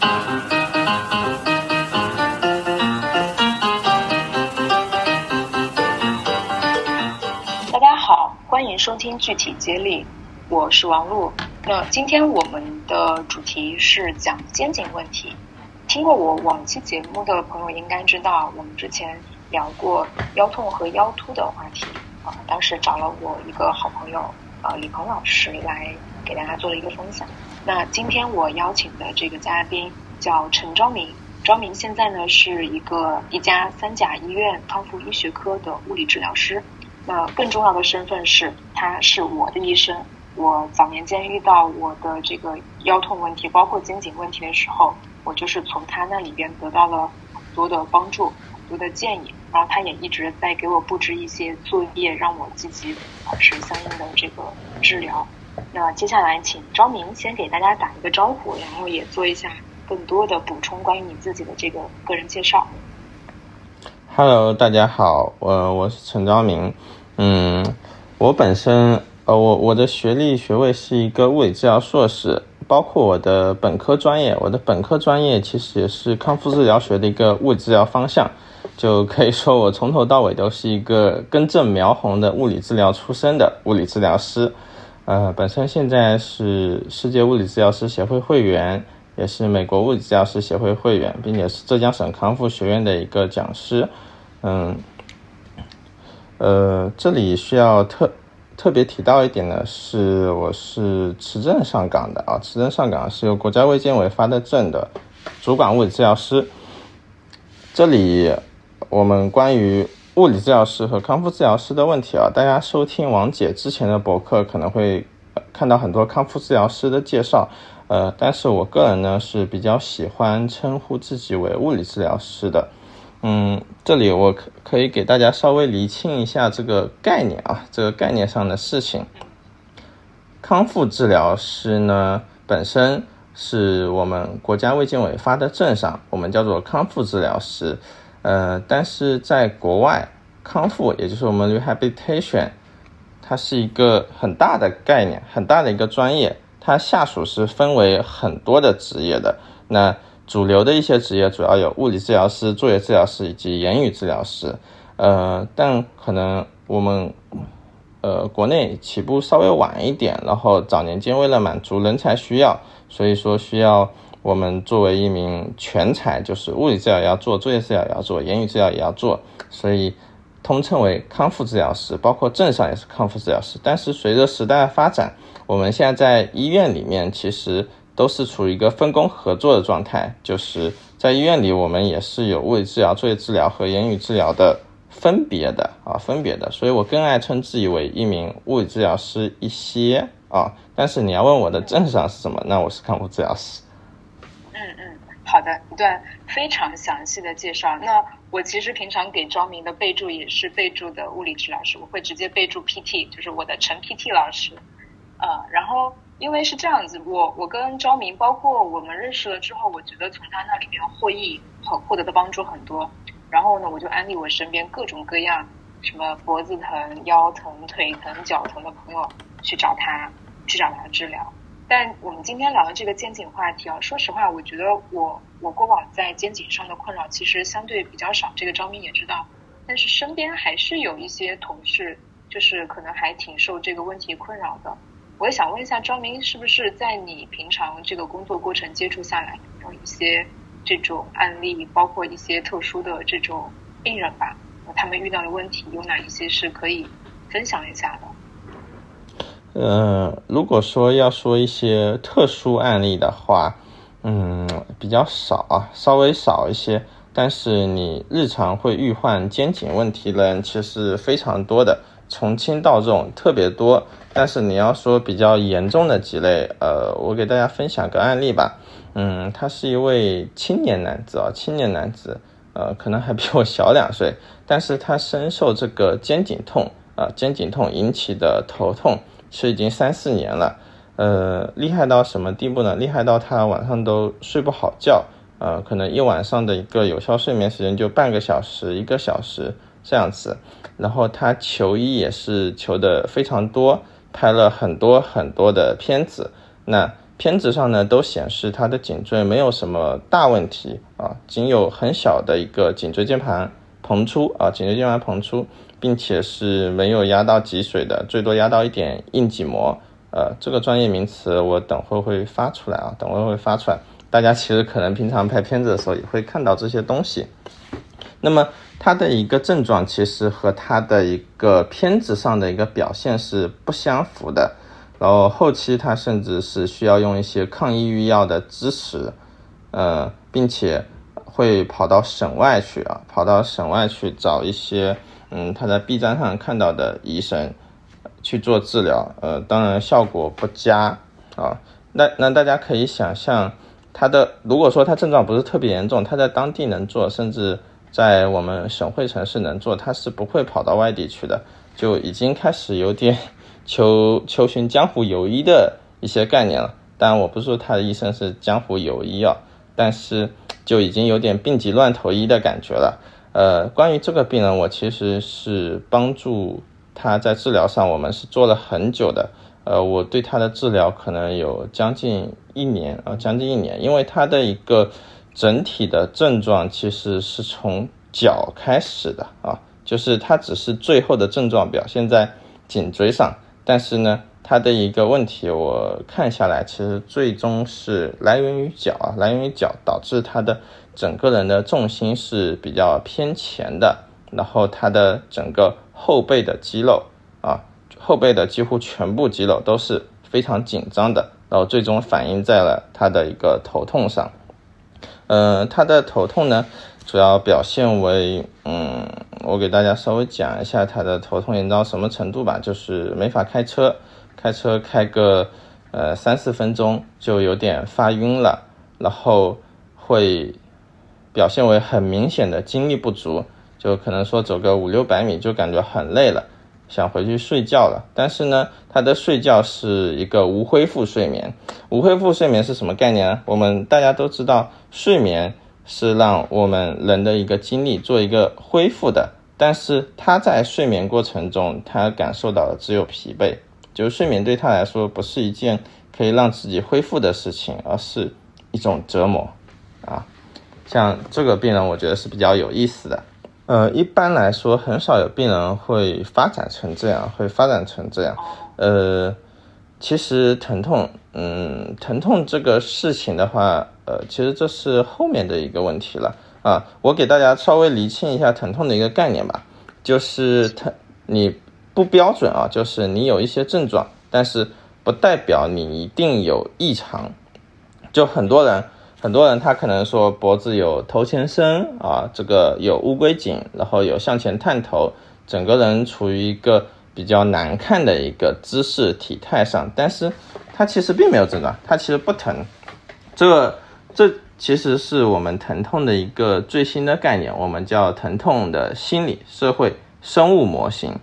大家好，欢迎收听具体接力，我是王璐。那今天我们的主题是讲肩颈问题。听过我往期节目的朋友应该知道，我们之前聊过腰痛和腰突的话题啊。当时找了我一个好朋友呃李鹏老师来给大家做了一个分享。那今天我邀请的这个嘉宾叫陈昭明，昭明现在呢是一个一家三甲医院康复医学科的物理治疗师。那更重要的身份是，他是我的医生。我早年间遇到我的这个腰痛问题，包括肩颈问题的时候，我就是从他那里边得到了很多的帮助、很多的建议。然后他也一直在给我布置一些作业，让我积极完成相应的这个治疗。那接下来请昭明先给大家打一个招呼，然后也做一下更多的补充关于你自己的这个个人介绍。Hello，大家好，我我是陈昭明。嗯，我本身呃，我我的学历学位是一个物理治疗硕士，包括我的本科专业，我的本科专业其实也是康复治疗学的一个物理治疗方向，就可以说我从头到尾都是一个根正苗红的物理治疗出身的物理治疗师。呃，本身现在是世界物理治疗师协会会员，也是美国物理治疗师协会会员，并且是浙江省康复学院的一个讲师。嗯。呃，这里需要特特别提到一点呢，是我是持证上岗的啊，持证上岗是由国家卫健委发的证的主管物理治疗师。这里我们关于物理治疗师和康复治疗师的问题啊，大家收听王姐之前的博客可能会看到很多康复治疗师的介绍，呃，但是我个人呢是比较喜欢称呼自己为物理治疗师的。嗯，这里我可可以给大家稍微厘清一下这个概念啊，这个概念上的事情。康复治疗师呢，本身是我们国家卫健委发的证上，我们叫做康复治疗师。呃，但是在国外，康复也就是我们 rehabilitation，它是一个很大的概念，很大的一个专业，它下属是分为很多的职业的。那主流的一些职业主要有物理治疗师、作业治疗师以及言语治疗师，呃，但可能我们呃国内起步稍微晚一点，然后早年间为了满足人才需要，所以说需要我们作为一名全才，就是物理治疗也要做，作业治疗也要做，言语治疗也要做，所以通称为康复治疗师，包括证上也是康复治疗师。但是随着时代的发展，我们现在在医院里面其实。都是处于一个分工合作的状态，就是在医院里，我们也是有物理治疗、作业治疗和言语治疗的分别的啊，分别的。所以我更爱称自己为一名物理治疗师一些啊。但是你要问我的证上是什么，那我是康复治疗师。好的，一段非常详细的介绍。那我其实平常给招明的备注也是备注的物理治疗师，我会直接备注 PT，就是我的陈 PT 老师。呃，然后。因为是这样子，我我跟昭明，包括我们认识了之后，我觉得从他那里面获益很获得的帮助很多。然后呢，我就安利我身边各种各样，什么脖子疼、腰疼、腿疼、脚疼的朋友去找他，去找他治疗。但我们今天聊的这个肩颈话题啊，说实话，我觉得我我过往在肩颈上的困扰其实相对比较少，这个张明也知道。但是身边还是有一些同事，就是可能还挺受这个问题困扰的。我也想问一下张明，是不是在你平常这个工作过程接触下来，有一些这种案例，包括一些特殊的这种病人吧？他们遇到的问题有哪一些是可以分享一下的？呃，如果说要说一些特殊案例的话，嗯，比较少啊，稍微少一些。但是你日常会遇患肩颈问题的人，其实非常多的，从轻到重特别多。但是你要说比较严重的几类，呃，我给大家分享个案例吧。嗯，他是一位青年男子啊，青年男子，呃，可能还比我小两岁，但是他深受这个肩颈痛啊，肩颈痛引起的头痛，是已经三四年了。呃，厉害到什么地步呢？厉害到他晚上都睡不好觉，呃，可能一晚上的一个有效睡眠时间就半个小时、一个小时这样子。然后他求医也是求的非常多。拍了很多很多的片子，那片子上呢都显示他的颈椎没有什么大问题啊，仅有很小的一个颈椎间盘膨出啊，颈椎间盘膨出，并且是没有压到脊髓的，最多压到一点硬脊膜。呃，这个专业名词我等会会发出来啊，等会会发出来。大家其实可能平常拍片子的时候也会看到这些东西。那么它的一个症状其实和它的一个片子上的一个表现是不相符的。然后后期他甚至是需要用一些抗抑郁药的支持，呃，并且会跑到省外去啊，跑到省外去找一些嗯他在 B 站上看到的医生去做治疗，呃，当然效果不佳啊。那那大家可以想象，他的如果说他症状不是特别严重，他在当地能做，甚至在我们省会城市能做，他是不会跑到外地去的，就已经开始有点。求求寻江湖游医的一些概念了，当然我不是说他的医生是江湖游医啊，但是就已经有点病急乱投医的感觉了。呃，关于这个病人，我其实是帮助他在治疗上，我们是做了很久的。呃，我对他的治疗可能有将近一年啊，将近一年，因为他的一个整体的症状其实是从脚开始的啊，就是他只是最后的症状表现在颈椎上。但是呢，他的一个问题，我看下来，其实最终是来源于脚啊，来源于脚，导致他的整个人的重心是比较偏前的，然后他的整个后背的肌肉啊，后背的几乎全部肌肉都是非常紧张的，然后最终反映在了他的一个头痛上。嗯，他的头痛呢，主要表现为，嗯，我给大家稍微讲一下他的头痛严重到什么程度吧，就是没法开车，开车开个呃三四分钟就有点发晕了，然后会表现为很明显的精力不足，就可能说走个五六百米就感觉很累了。想回去睡觉了，但是呢，他的睡觉是一个无恢复睡眠。无恢复睡眠是什么概念呢？我们大家都知道，睡眠是让我们人的一个精力做一个恢复的，但是他在睡眠过程中，他感受到的只有疲惫，就是睡眠对他来说不是一件可以让自己恢复的事情，而是一种折磨啊。像这个病人，我觉得是比较有意思的。呃，一般来说，很少有病人会发展成这样，会发展成这样。呃，其实疼痛，嗯，疼痛这个事情的话，呃，其实这是后面的一个问题了啊。我给大家稍微厘清一下疼痛的一个概念吧，就是疼，你不标准啊，就是你有一些症状，但是不代表你一定有异常。就很多人。很多人他可能说脖子有头前伸啊，这个有乌龟颈，然后有向前探头，整个人处于一个比较难看的一个姿势体态上，但是他其实并没有症状，他其实不疼。这这其实是我们疼痛的一个最新的概念，我们叫疼痛的心理、社会、生物模型。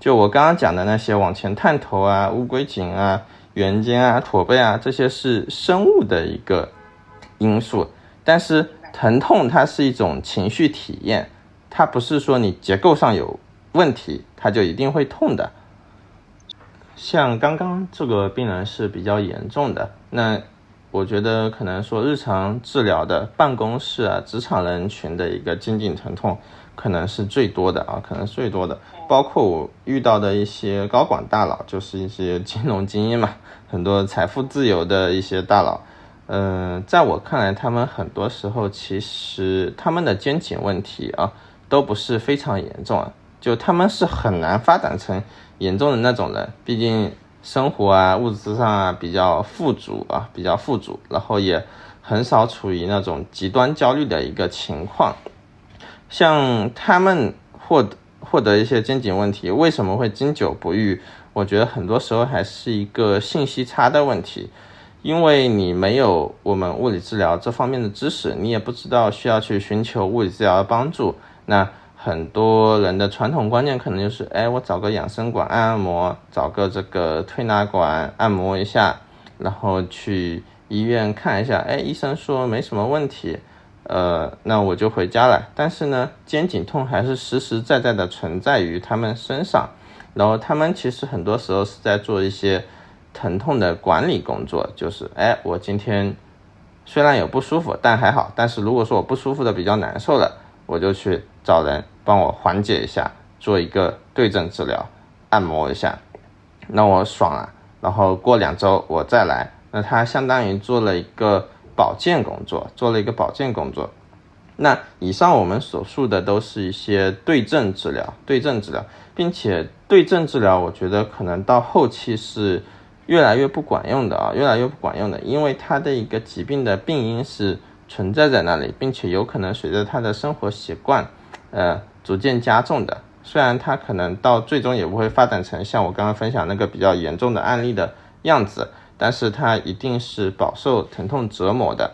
就我刚刚讲的那些往前探头啊、乌龟颈啊、圆肩啊、驼背啊，这些是生物的一个。因素，但是疼痛它是一种情绪体验，它不是说你结构上有问题，它就一定会痛的。像刚刚这个病人是比较严重的，那我觉得可能说日常治疗的办公室啊、职场人群的一个肩颈疼痛可能是最多的啊，可能是最多的，包括我遇到的一些高管大佬，就是一些金融精英嘛，很多财富自由的一些大佬。嗯，在我看来，他们很多时候其实他们的肩颈问题啊，都不是非常严重啊，就他们是很难发展成严重的那种人，毕竟生活啊、物质上啊比较富足啊，比较富足，然后也很少处于那种极端焦虑的一个情况。像他们获得获得一些肩颈问题，为什么会经久不愈？我觉得很多时候还是一个信息差的问题。因为你没有我们物理治疗这方面的知识，你也不知道需要去寻求物理治疗的帮助。那很多人的传统观念可能就是，哎，我找个养生馆按按摩，找个这个推拿馆按摩一下，然后去医院看一下，哎，医生说没什么问题，呃，那我就回家了。但是呢，肩颈痛还是实实在在的存在于他们身上，然后他们其实很多时候是在做一些。疼痛的管理工作，就是哎，我今天虽然有不舒服，但还好。但是如果说我不舒服的比较难受了，我就去找人帮我缓解一下，做一个对症治疗，按摩一下，那我爽了。然后过两周我再来，那他相当于做了一个保健工作，做了一个保健工作。那以上我们所述的都是一些对症治疗，对症治疗，并且对症治疗，我觉得可能到后期是。越来越不管用的啊，越来越不管用的，因为他的一个疾病的病因是存在在那里，并且有可能随着他的生活习惯，呃，逐渐加重的。虽然他可能到最终也不会发展成像我刚刚分享那个比较严重的案例的样子，但是他一定是饱受疼痛折磨的。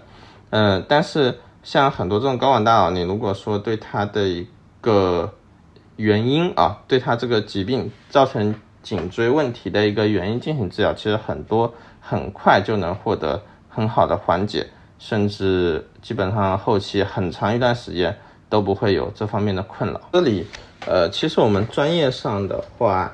嗯，但是像很多这种睾丸大脑，你如果说对他的一个原因啊，对他这个疾病造成。颈椎问题的一个原因进行治疗，其实很多很快就能获得很好的缓解，甚至基本上后期很长一段时间都不会有这方面的困扰。这里，呃，其实我们专业上的话，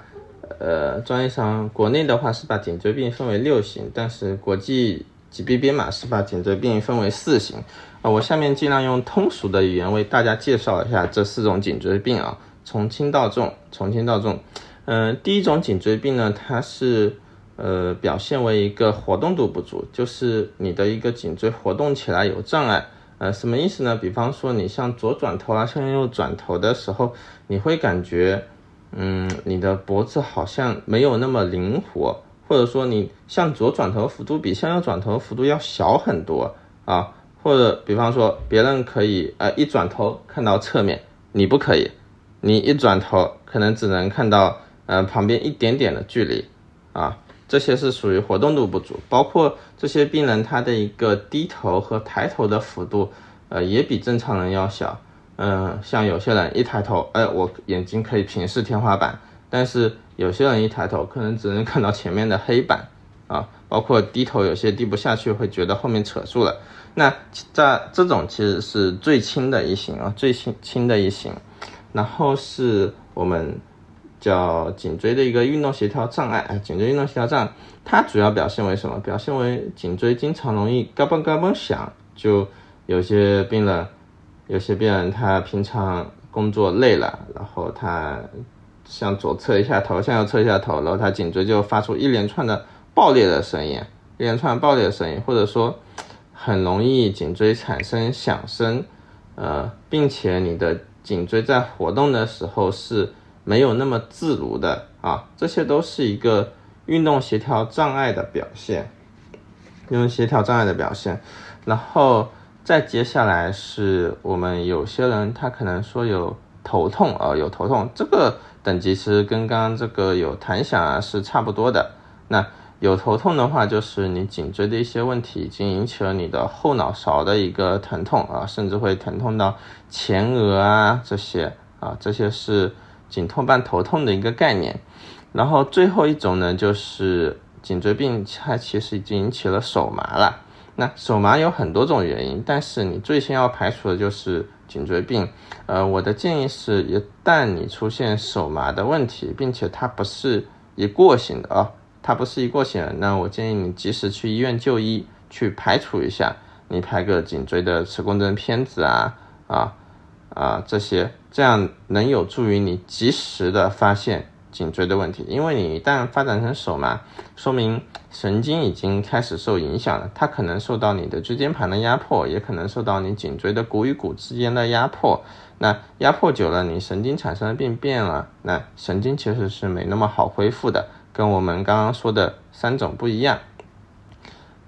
呃，专业上国内的话是把颈椎病分为六型，但是国际疾病编码是把颈椎病分为四型。啊，我下面尽量用通俗的语言为大家介绍一下这四种颈椎病啊，从轻到重，从轻到重。嗯，第一种颈椎病呢，它是呃表现为一个活动度不足，就是你的一个颈椎活动起来有障碍。呃，什么意思呢？比方说你向左转头啊，向右转头的时候，你会感觉，嗯，你的脖子好像没有那么灵活，或者说你向左转头幅度比向右转头幅度要小很多啊，或者比方说别人可以呃一转头看到侧面，你不可以，你一转头可能只能看到。呃，旁边一点点的距离，啊，这些是属于活动度不足，包括这些病人他的一个低头和抬头的幅度，呃，也比正常人要小。嗯，像有些人一抬头，哎，我眼睛可以平视天花板，但是有些人一抬头，可能只能看到前面的黑板，啊，包括低头有些低不下去，会觉得后面扯住了。那在这种其实是最轻的一型啊，最轻轻的一型，然后是我们。叫颈椎的一个运动协调障碍啊，颈椎运动协调障碍，它主要表现为什么？表现为颈椎经常容易嘎嘣嘎嘣响，就有些病人，有些病人他平常工作累了，然后他向左侧一下头，向右侧一下头，然后他颈椎就发出一连串的爆裂的声音，一连串爆裂的声音，或者说很容易颈椎产生响声，呃，并且你的颈椎在活动的时候是。没有那么自如的啊，这些都是一个运动协调障碍的表现，运动协调障碍的表现。然后再接下来是我们有些人他可能说有头痛啊，有头痛，这个等级其实跟刚刚这个有弹响啊是差不多的。那有头痛的话，就是你颈椎的一些问题已经引起了你的后脑勺的一个疼痛啊，甚至会疼痛到前额啊这些啊，这些是。颈痛伴头痛的一个概念，然后最后一种呢，就是颈椎病，它其实已经引起了手麻了。那手麻有很多种原因，但是你最先要排除的就是颈椎病。呃，我的建议是，一旦你出现手麻的问题，并且它不是一过性的啊，它不是一过性的，那我建议你及时去医院就医，去排除一下，你拍个颈椎的磁共振片子啊，啊。啊，这些这样能有助于你及时的发现颈椎的问题，因为你一旦发展成手麻，说明神经已经开始受影响了，它可能受到你的椎间盘的压迫，也可能受到你颈椎的骨与骨之间的压迫。那压迫久了，你神经产生的病变了，那神经其实是没那么好恢复的，跟我们刚刚说的三种不一样。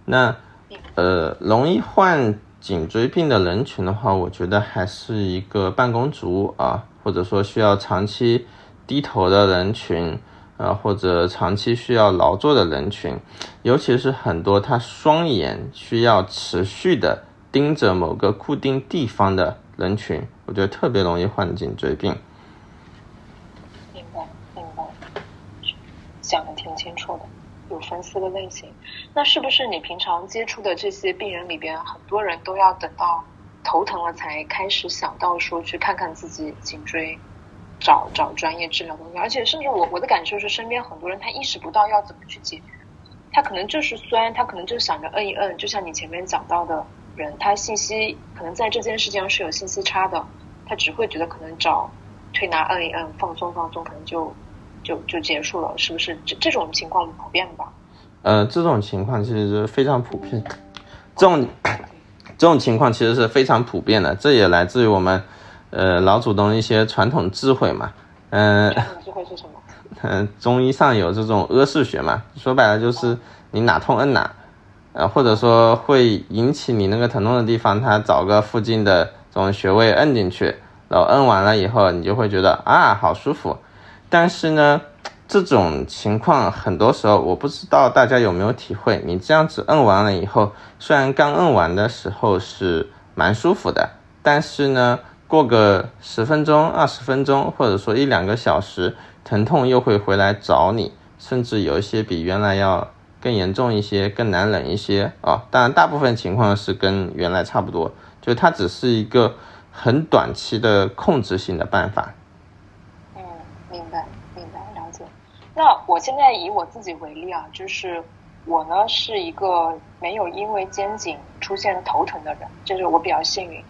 那呃，容易患。颈椎病的人群的话，我觉得还是一个办公族啊，或者说需要长期低头的人群，啊，或者长期需要劳作的人群，尤其是很多他双眼需要持续的盯着某个固定地方的人群，我觉得特别容易患颈椎病。明白，明白，讲的挺清楚的。有分四个类型，那是不是你平常接触的这些病人里边，很多人都要等到头疼了才开始想到说去看看自己颈椎，找找专业治疗东西，而且甚至我我的感受是，身边很多人他意识不到要怎么去解决，他可能就是酸，他可能就想着摁一摁，就像你前面讲到的人，他信息可能在这件事情上是有信息差的，他只会觉得可能找推拿摁一摁，放松放松，可能就就就结束了，是不是？这这种情况普遍吧？呃，这种情况其实是非常普遍，这种这种情况其实是非常普遍的，这也来自于我们呃老祖宗一些传统智慧嘛，嗯。智慧是什么？嗯，中医上有这种阿是穴嘛，说白了就是你哪痛摁哪，呃，或者说会引起你那个疼痛的地方，它找个附近的这种穴位摁进去，然后摁完了以后，你就会觉得啊好舒服。但是呢，这种情况很多时候我不知道大家有没有体会，你这样子摁完了以后，虽然刚摁完的时候是蛮舒服的，但是呢，过个十分钟、二十分钟，或者说一两个小时。疼痛又会回来找你，甚至有一些比原来要更严重一些、更难忍一些啊。当然，大部分情况是跟原来差不多，就它只是一个很短期的控制性的办法。嗯，明白，明白，了解。那我现在以我自己为例啊，就是我呢是一个没有因为肩颈出现头疼的人，这是我比较幸运。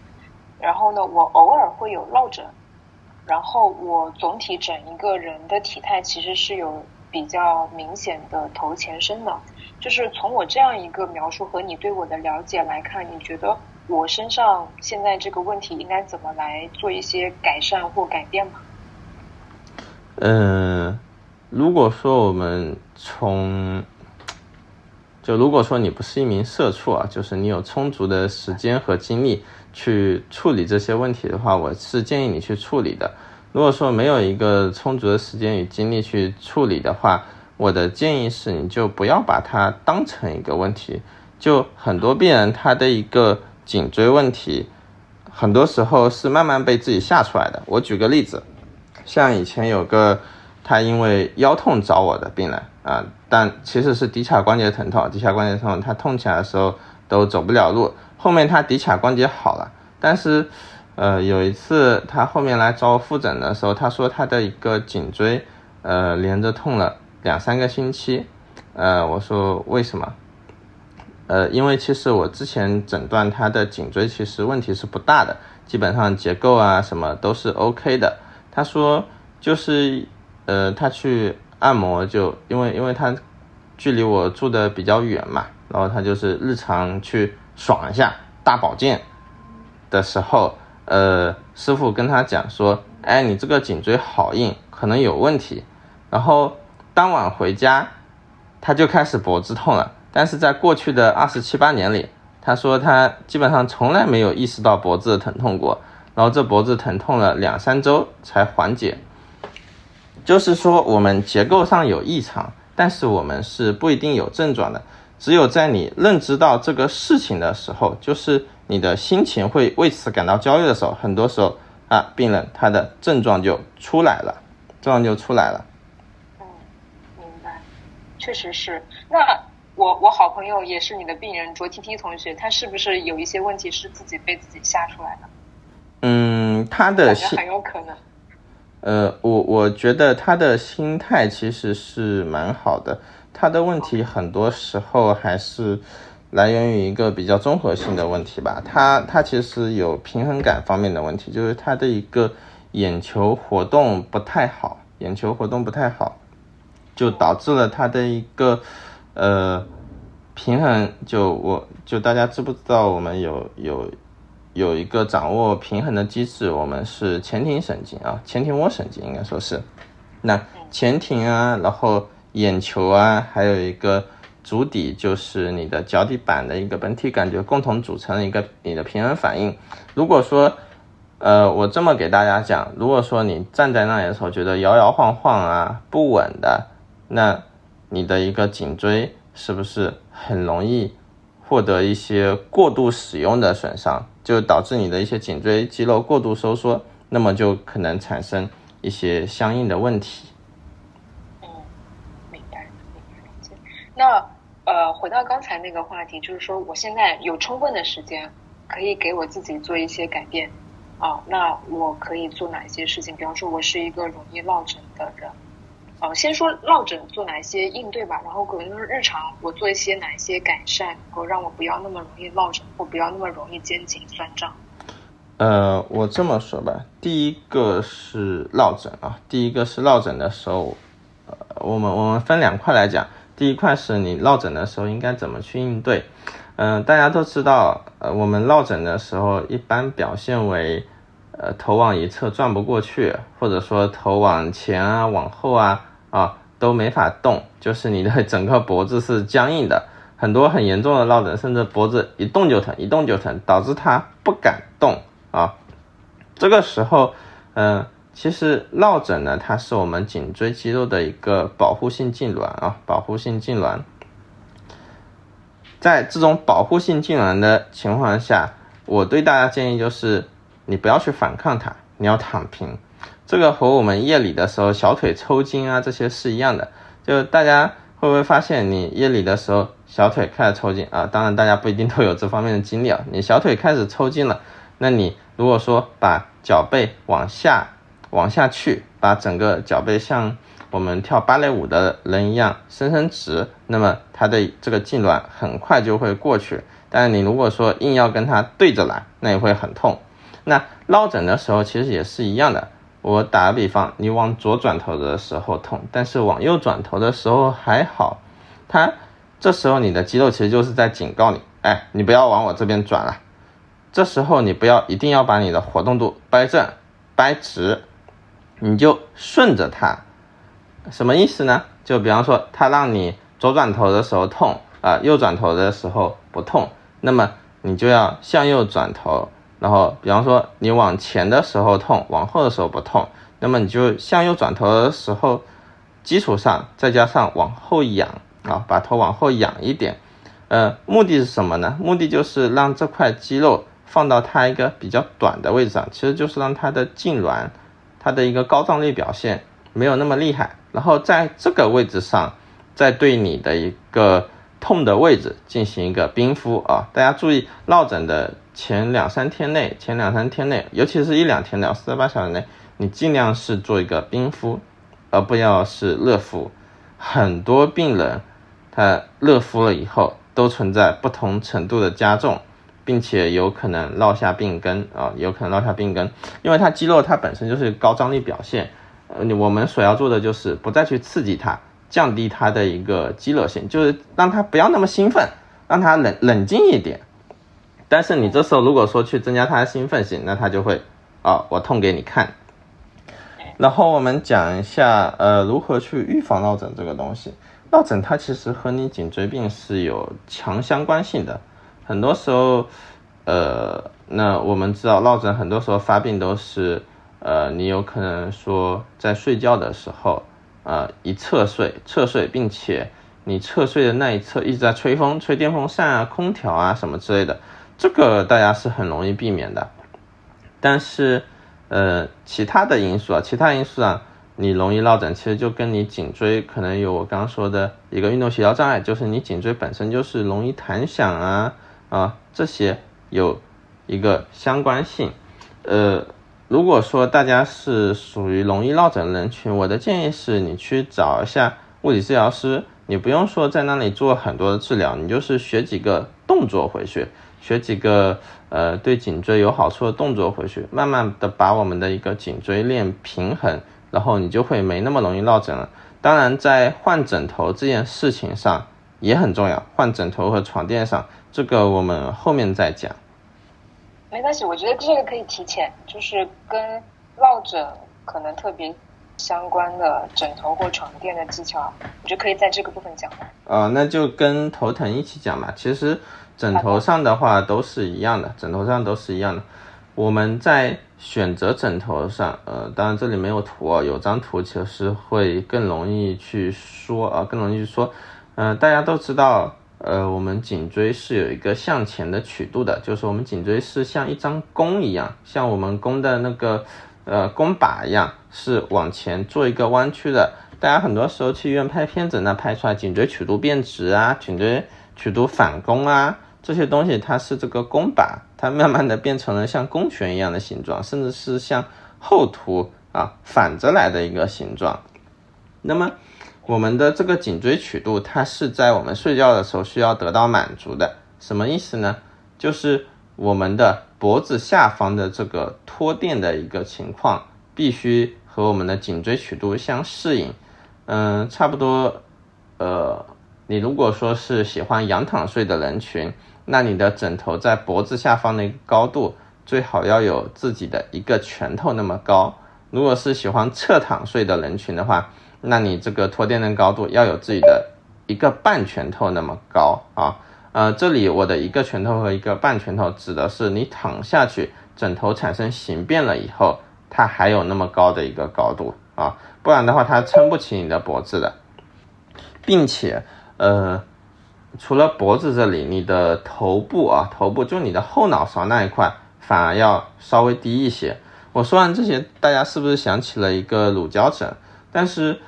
然后呢，我偶尔会有落枕。然后我总体整一个人的体态其实是有比较明显的头前伸的，就是从我这样一个描述和你对我的了解来看，你觉得我身上现在这个问题应该怎么来做一些改善或改变吗？嗯，如果说我们从，就如果说你不是一名社畜啊，就是你有充足的时间和精力。去处理这些问题的话，我是建议你去处理的。如果说没有一个充足的时间与精力去处理的话，我的建议是，你就不要把它当成一个问题。就很多病人他的一个颈椎问题，很多时候是慢慢被自己吓出来的。我举个例子，像以前有个他因为腰痛找我的病人啊，但其实是骶髂关节疼痛，骶髂关节痛，他痛起来的时候都走不了路。后面他骶髂关节好了，但是，呃，有一次他后面来找我复诊的时候，他说他的一个颈椎，呃，连着痛了两三个星期，呃，我说为什么？呃，因为其实我之前诊断他的颈椎其实问题是不大的，基本上结构啊什么都是 OK 的。他说就是，呃，他去按摩就因为因为他距离我住的比较远嘛，然后他就是日常去。爽一下大保健的时候，呃，师傅跟他讲说，哎，你这个颈椎好硬，可能有问题。然后当晚回家，他就开始脖子痛了。但是在过去的二十七八年里，他说他基本上从来没有意识到脖子疼痛过。然后这脖子疼痛了两三周才缓解。就是说我们结构上有异常，但是我们是不一定有症状的。只有在你认知到这个事情的时候，就是你的心情会为此感到焦虑的时候，很多时候啊，病人他的症状就出来了，症状就出来了。嗯，明白，确实是。那我我好朋友也是你的病人卓 T T 同学，他是不是有一些问题是自己被自己吓出来的？嗯，他的心很有可能。呃，我我觉得他的心态其实是蛮好的。他的问题很多时候还是来源于一个比较综合性的问题吧。他他其实有平衡感方面的问题，就是他的一个眼球活动不太好，眼球活动不太好，就导致了他的一个呃平衡。就我就大家知不知道我们有有有一个掌握平衡的机制？我们是前庭神经啊，前庭窝神经应该说是那前庭啊，然后。眼球啊，还有一个足底，就是你的脚底板的一个本体感觉，共同组成了一个你的平衡反应。如果说，呃，我这么给大家讲，如果说你站在那里的时候觉得摇摇晃晃啊，不稳的，那你的一个颈椎是不是很容易获得一些过度使用的损伤，就导致你的一些颈椎肌肉过度收缩，那么就可能产生一些相应的问题。嗯，明白，明白那呃，回到刚才那个话题，就是说，我现在有充分的时间，可以给我自己做一些改变啊。那我可以做哪些事情？比方说，我是一个容易落枕的人，呃，先说落枕做哪些应对吧，然后可能就是日常我做一些哪一些改善，能够让我不要那么容易落枕，或不要那么容易肩颈酸胀。呃，我这么说吧，第一个是落枕啊，第一个是落枕的时候，呃，我们我们分两块来讲，第一块是你落枕的时候应该怎么去应对。嗯，大家都知道，呃，我们落枕的时候一般表现为，呃，头往一侧转不过去，或者说头往前啊、往后啊啊都没法动，就是你的整个脖子是僵硬的。很多很严重的落枕，甚至脖子一动就疼，一动就疼，导致他不敢动。啊，这个时候，嗯，其实落枕呢，它是我们颈椎肌肉的一个保护性痉挛啊，保护性痉挛。在这种保护性痉挛的情况下，我对大家建议就是，你不要去反抗它，你要躺平。这个和我们夜里的时候小腿抽筋啊这些是一样的。就大家会不会发现，你夜里的时候小腿开始抽筋啊？当然，大家不一定都有这方面的经历啊。你小腿开始抽筋了，那你。如果说把脚背往下往下去，把整个脚背像我们跳芭蕾舞的人一样伸伸直，那么它的这个痉挛很快就会过去。但是你如果说硬要跟它对着来，那也会很痛。那落枕的时候其实也是一样的。我打个比方，你往左转头的时候痛，但是往右转头的时候还好。它这时候你的肌肉其实就是在警告你，哎，你不要往我这边转了。这时候你不要一定要把你的活动度掰正、掰直，你就顺着它。什么意思呢？就比方说，它让你左转头的时候痛啊，右转头的时候不痛，那么你就要向右转头。然后，比方说你往前的时候痛，往后的时候不痛，那么你就向右转头的时候，基础上再加上往后仰啊，把头往后仰一点。呃，目的是什么呢？目的就是让这块肌肉。放到它一个比较短的位置上，其实就是让它的痉挛，它的一个高张力表现没有那么厉害。然后在这个位置上，再对你的一个痛的位置进行一个冰敷啊。大家注意，落枕的前两三天内，前两三天内，尤其是一两天内，四十八小时内，你尽量是做一个冰敷，而不要是热敷。很多病人他热敷了以后，都存在不同程度的加重。并且有可能落下病根啊，有可能落下病根，因为它肌肉它本身就是高张力表现，呃，我们所要做的就是不再去刺激它，降低它的一个肌肉性，就是让它不要那么兴奋，让它冷冷静一点。但是你这时候如果说去增加它的兴奋性，那它就会啊，我痛给你看。然后我们讲一下呃，如何去预防落枕这个东西。落枕它其实和你颈椎病是有强相关性的。很多时候，呃，那我们知道落枕很多时候发病都是，呃，你有可能说在睡觉的时候，呃，一侧睡，侧睡，并且你侧睡的那一侧一直在吹风，吹电风扇啊、空调啊什么之类的，这个大家是很容易避免的。但是，呃，其他的因素啊，其他因素啊，你容易落枕，其实就跟你颈椎可能有我刚刚说的一个运动协调障碍，就是你颈椎本身就是容易弹响啊。啊，这些有一个相关性。呃，如果说大家是属于容易落枕人群，我的建议是你去找一下物理治疗师。你不用说在那里做很多的治疗，你就是学几个动作回去，学几个呃对颈椎有好处的动作回去，慢慢的把我们的一个颈椎练平衡，然后你就会没那么容易落枕了。当然，在换枕头这件事情上也很重要，换枕头和床垫上。这个我们后面再讲，没关系，我觉得这个可以提前，就是跟落枕可能特别相关的枕头或床垫的技巧，我觉得可以在这个部分讲。啊，那就跟头疼一起讲吧。其实枕头上的话都是一样的，枕头上都是一样的。我们在选择枕头上，呃，当然这里没有图啊，有张图其实会更容易去说啊，更容易去说。嗯，大家都知道。呃，我们颈椎是有一个向前的曲度的，就是我们颈椎是像一张弓一样，像我们弓的那个呃弓把一样，是往前做一个弯曲的。大家很多时候去医院拍片子，那拍出来颈椎曲度变直啊，颈椎曲度反弓啊，这些东西它是这个弓把，它慢慢的变成了像弓弦一样的形状，甚至是像后凸啊反着来的一个形状。那么我们的这个颈椎曲度，它是在我们睡觉的时候需要得到满足的。什么意思呢？就是我们的脖子下方的这个托垫的一个情况，必须和我们的颈椎曲度相适应。嗯，差不多。呃，你如果说是喜欢仰躺睡的人群，那你的枕头在脖子下方的一个高度最好要有自己的一个拳头那么高。如果是喜欢侧躺睡的人群的话，那你这个托垫的高度要有自己的一个半拳头那么高啊。呃，这里我的一个拳头和一个半拳头指的是你躺下去，枕头产生形变了以后，它还有那么高的一个高度啊，不然的话它撑不起你的脖子的，并且呃，除了脖子这里，你的头部啊，头部就你的后脑勺那一块反而要稍微低一些。我说完这些，大家是不是想起了一个乳胶枕？但是。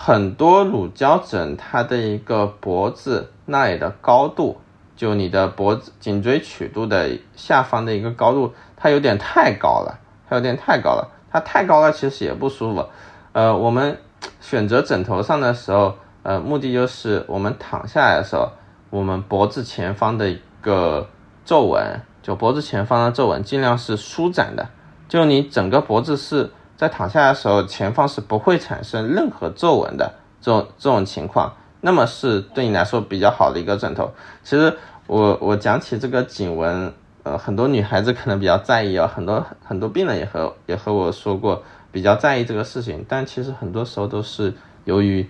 很多乳胶枕，它的一个脖子那里的高度，就你的脖子颈椎曲度的下方的一个高度，它有点太高了，它有点太高了，它太高了其实也不舒服。呃，我们选择枕头上的时候，呃，目的就是我们躺下来的时候，我们脖子前方的一个皱纹，就脖子前方的皱纹尽量是舒展的，就你整个脖子是。在躺下来的时候，前方是不会产生任何皱纹的这种这种情况，那么是对你来说比较好的一个枕头。其实我我讲起这个颈纹，呃，很多女孩子可能比较在意啊，很多很多病人也和也和我说过比较在意这个事情，但其实很多时候都是由于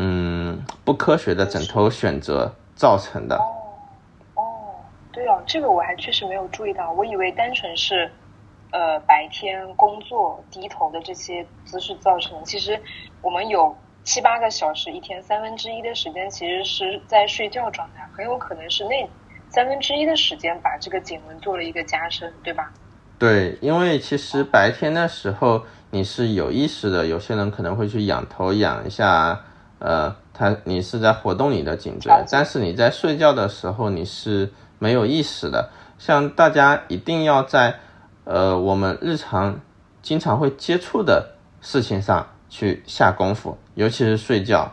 嗯不科学的枕头选择造成的。哦哦，对哦，这个我还确实没有注意到，我以为单纯是。呃，白天工作低头的这些姿势造成，其实我们有七八个小时，一天三分之一的时间其实是在睡觉状态，很有可能是那三分之一的时间把这个颈纹做了一个加深，对吧？对，因为其实白天的时候你是有意识的，有些人可能会去仰头仰一下，呃，它你是在活动你的颈椎，但是你在睡觉的时候你是没有意识的，像大家一定要在。呃，我们日常经常会接触的事情上去下功夫，尤其是睡觉，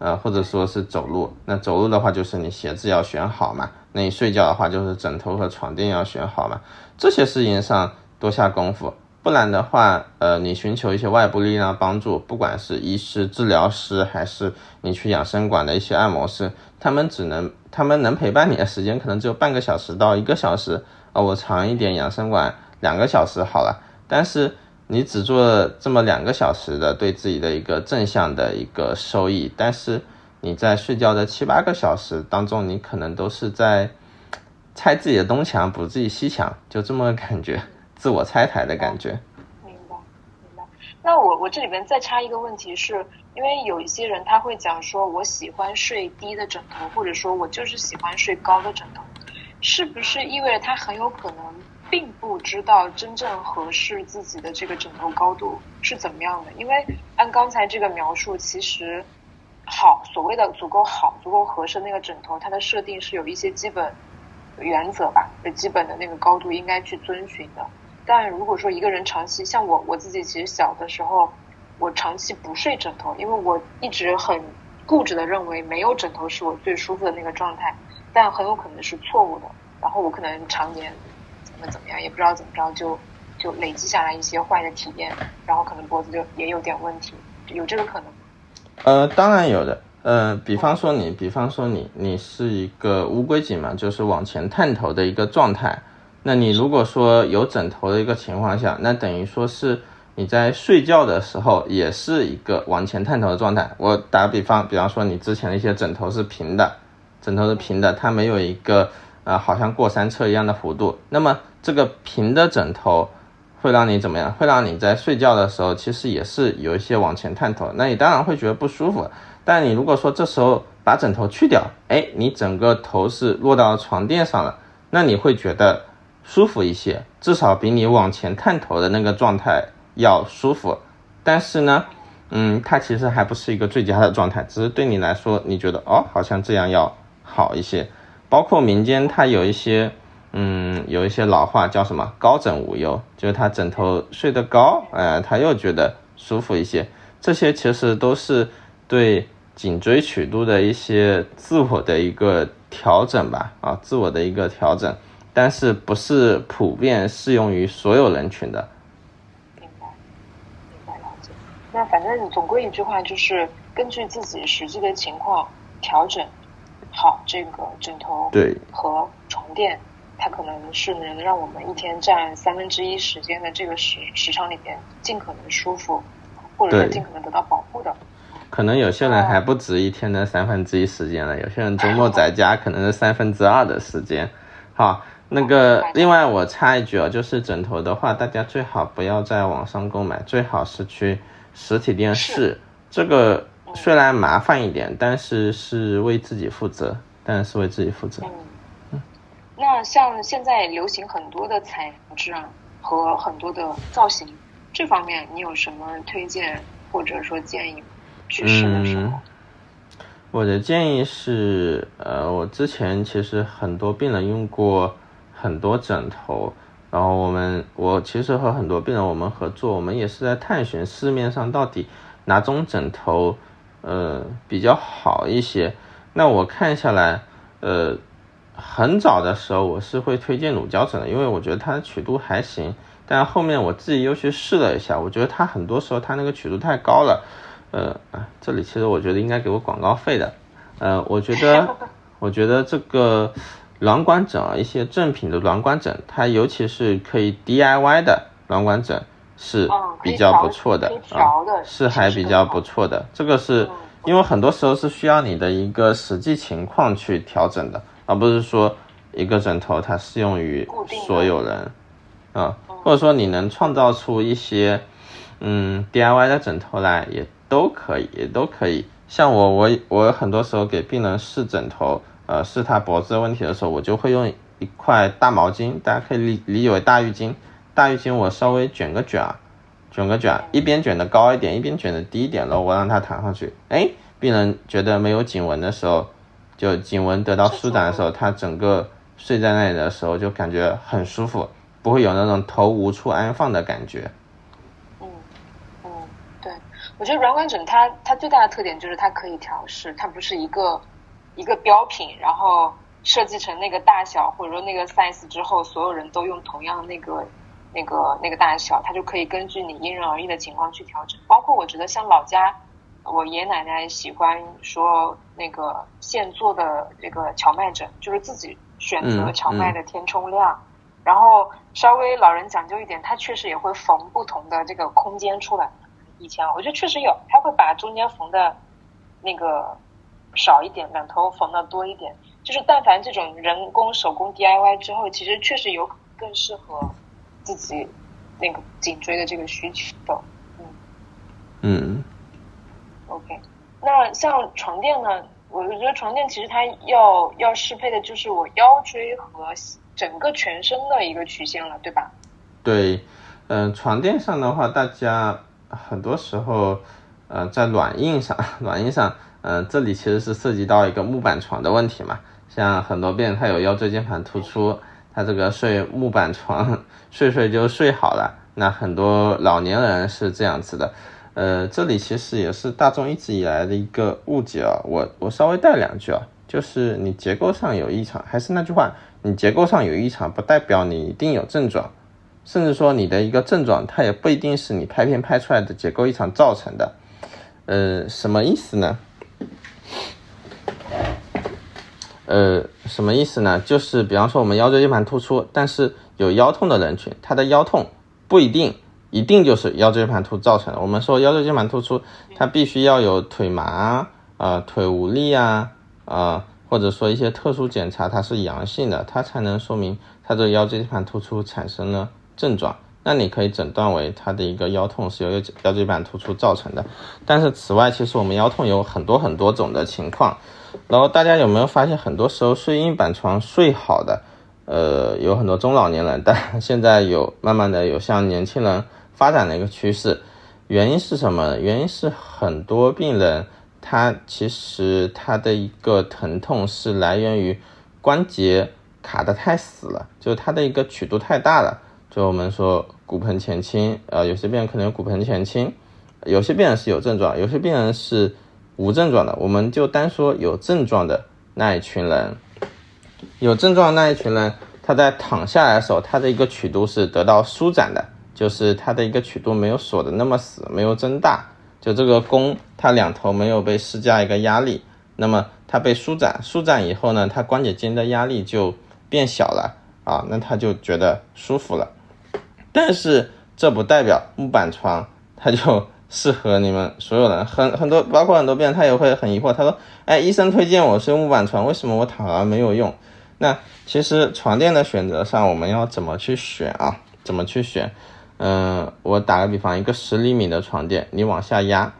呃，或者说是走路。那走路的话，就是你鞋子要选好嘛；那你睡觉的话，就是枕头和床垫要选好嘛。这些事情上多下功夫，不然的话，呃，你寻求一些外部力量帮助，不管是医师、治疗师，还是你去养生馆的一些按摩师，他们只能，他们能陪伴你的时间可能只有半个小时到一个小时啊。我长一点，养生馆。两个小时好了，但是你只做这么两个小时的对自己的一个正向的一个收益，但是你在睡觉的七八个小时当中，你可能都是在拆自己的东墙补自己西墙，就这么感觉，自我拆台的感觉。明白，明白。那我我这里边再插一个问题，是因为有一些人他会讲说，我喜欢睡低的枕头，或者说我就是喜欢睡高的枕头，是不是意味着他很有可能？并不知道真正合适自己的这个枕头高度是怎么样的，因为按刚才这个描述，其实好所谓的足够好、足够合适那个枕头，它的设定是有一些基本原则吧，就基本的那个高度应该去遵循的。但如果说一个人长期像我，我自己其实小的时候，我长期不睡枕头，因为我一直很固执的认为没有枕头是我最舒服的那个状态，但很有可能是错误的。然后我可能常年。怎么怎么样也不知道怎么着就就累积下来一些坏的体验，然后可能脖子就也有点问题，有这个可能吗？呃，当然有的。呃，比方说你，比方说你，你是一个乌龟颈嘛，就是往前探头的一个状态。那你如果说有枕头的一个情况下，那等于说是你在睡觉的时候也是一个往前探头的状态。我打个比方，比方说你之前的一些枕头是平的，枕头是平的，它没有一个。啊，好像过山车一样的弧度。那么这个平的枕头会让你怎么样？会让你在睡觉的时候，其实也是有一些往前探头。那你当然会觉得不舒服。但你如果说这时候把枕头去掉，哎，你整个头是落到床垫上了，那你会觉得舒服一些，至少比你往前探头的那个状态要舒服。但是呢，嗯，它其实还不是一个最佳的状态，只是对你来说，你觉得哦，好像这样要好一些。包括民间，它有一些，嗯，有一些老话叫什么“高枕无忧”，就是他枕头睡得高，哎，他又觉得舒服一些。这些其实都是对颈椎曲度的一些自我的一个调整吧，啊，自我的一个调整，但是不是普遍适用于所有人群的。明白，明白了解。那反正总归一句话就是，根据自己实际的情况调整好这个枕头对和床垫。它可能是能让我们一天占三分之一时间的这个时时长里边，尽可能舒服，或者说尽可能得到保护的。可能有些人还不止一天的三分之一时间了，有些人周末在家可能是三分之二的时间。好，那个另外我插一句啊，就是枕头的话，大家最好不要在网上购买，最好是去实体店试。这个虽然麻烦一点，但是是为自己负责，但是为自己负责。嗯那像现在流行很多的材质啊，和很多的造型，这方面你有什么推荐或者说建议？去试的时候，我的建议是，呃，我之前其实很多病人用过很多枕头，然后我们我其实和很多病人我们合作，我们也是在探寻市面上到底哪种枕头，呃，比较好一些。那我看下来，呃。很早的时候，我是会推荐乳胶枕的，因为我觉得它的曲度还行。但后面我自己又去试了一下，我觉得它很多时候它那个曲度太高了。呃，这里其实我觉得应该给我广告费的。呃，我觉得，我觉得这个 软管枕啊，一些正品的软管枕，它尤其是可以 DIY 的软管枕是比较不错的啊，是还比较不错的。这个是因为很多时候是需要你的一个实际情况去调整的。而不是说一个枕头它适用于所有人，啊，或者说你能创造出一些嗯 DIY 的枕头来也都可以，也都可以。像我我我很多时候给病人试枕头，呃，是他脖子的问题的时候，我就会用一块大毛巾，大家可以理理解为大浴巾，大浴巾我稍微卷个卷，卷个卷，一边卷的高一点，一边卷的低一点，然后我让他躺上去，哎，病人觉得没有颈纹的时候。就颈纹得到舒展的时候，他整个睡在那里的时候就感觉很舒服，不会有那种头无处安放的感觉。嗯嗯，对，我觉得软管枕它它最大的特点就是它可以调试，它不是一个一个标品，然后设计成那个大小或者说那个 size 之后，所有人都用同样那个那个那个大小，它就可以根据你因人而异的情况去调整。包括我觉得像老家。我爷爷奶奶喜欢说那个现做的这个荞麦枕，就是自己选择荞麦的填充量，然后稍微老人讲究一点，他确实也会缝不同的这个空间出来。以前我觉得确实有，他会把中间缝的那个少一点，两头缝的多一点。就是但凡这种人工手工 DIY 之后，其实确实有更适合自己那个颈椎的这个需求。嗯嗯。OK，那像床垫呢？我觉得床垫其实它要要适配的就是我腰椎和整个全身的一个曲线了，对吧？对，嗯，床垫上的话，大家很多时候，呃，在软硬上，软硬上，嗯，这里其实是涉及到一个木板床的问题嘛。像很多病人他有腰椎间盘突出，他这个睡木板床睡睡就睡好了，那很多老年人是这样子的。呃，这里其实也是大众一直以来的一个误解啊，我我稍微带两句啊，就是你结构上有异常，还是那句话，你结构上有异常不代表你一定有症状，甚至说你的一个症状它也不一定是你拍片拍出来的结构异常造成的，呃，什么意思呢？呃，什么意思呢？就是比方说我们腰椎间盘突出，但是有腰痛的人群，他的腰痛不一定。一定就是腰椎间盘突造成的。我们说腰椎间盘突出，它必须要有腿麻啊、腿无力啊啊，或者说一些特殊检查它是阳性的，它才能说明它这个腰椎间盘突出产生了症状。那你可以诊断为它的一个腰痛是由腰腰椎板突出造成的。但是此外，其实我们腰痛有很多很多种的情况。然后大家有没有发现，很多时候睡硬板床睡好的，呃，有很多中老年人，但现在有慢慢的有像年轻人。发展的一个趋势，原因是什么？原因是很多病人他其实他的一个疼痛是来源于关节卡的太死了，就是他的一个曲度太大了。就我们说骨盆前倾，呃，有些病人可能有骨盆前倾，有些病人是有症状，有些病人是无症状的。我们就单说有症状的那一群人，有症状的那一群人，他在躺下来的时候，他的一个曲度是得到舒展的，就是他的一个曲度没有锁的那么死，没有增大，就这个弓它两头没有被施加一个压力，那么它被舒展，舒展以后呢，它关节间的压力就变小了啊，那他就觉得舒服了。但是这不代表木板床它就适合你们所有人，很很多，包括很多病人他也会很疑惑，他说：“哎，医生推荐我是用木板床，为什么我躺了没有用？”那其实床垫的选择上，我们要怎么去选啊？怎么去选？嗯，我打个比方，一个十厘米的床垫，你往下压，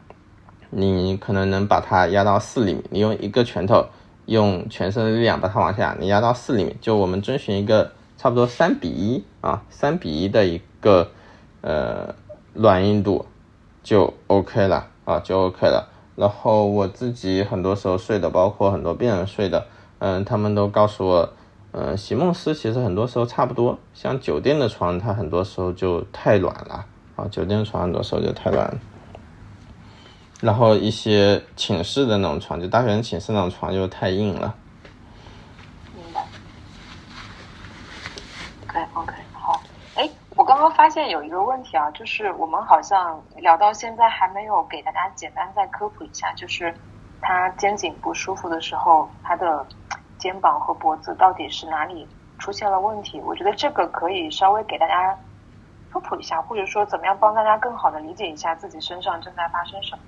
你可能能把它压到四厘米，你用一个拳头，用全身的力量把它往下，你压到四厘米，就我们遵循一个。差不多三比一啊，三比一的一个呃软硬度就 OK 了啊，就 OK 了。然后我自己很多时候睡的，包括很多病人睡的，嗯，他们都告诉我，嗯，席梦思其实很多时候差不多。像酒店的床，它很多时候就太软了啊，酒店床很多时候就太软。然后一些寝室的那种床，就大学生寝室那种床就太硬了。刚刚发现有一个问题啊，就是我们好像聊到现在还没有给大家简单再科普一下，就是他肩颈不舒服的时候，他的肩膀和脖子到底是哪里出现了问题？我觉得这个可以稍微给大家科普一下，或者说怎么样帮大家更好的理解一下自己身上正在发生什么，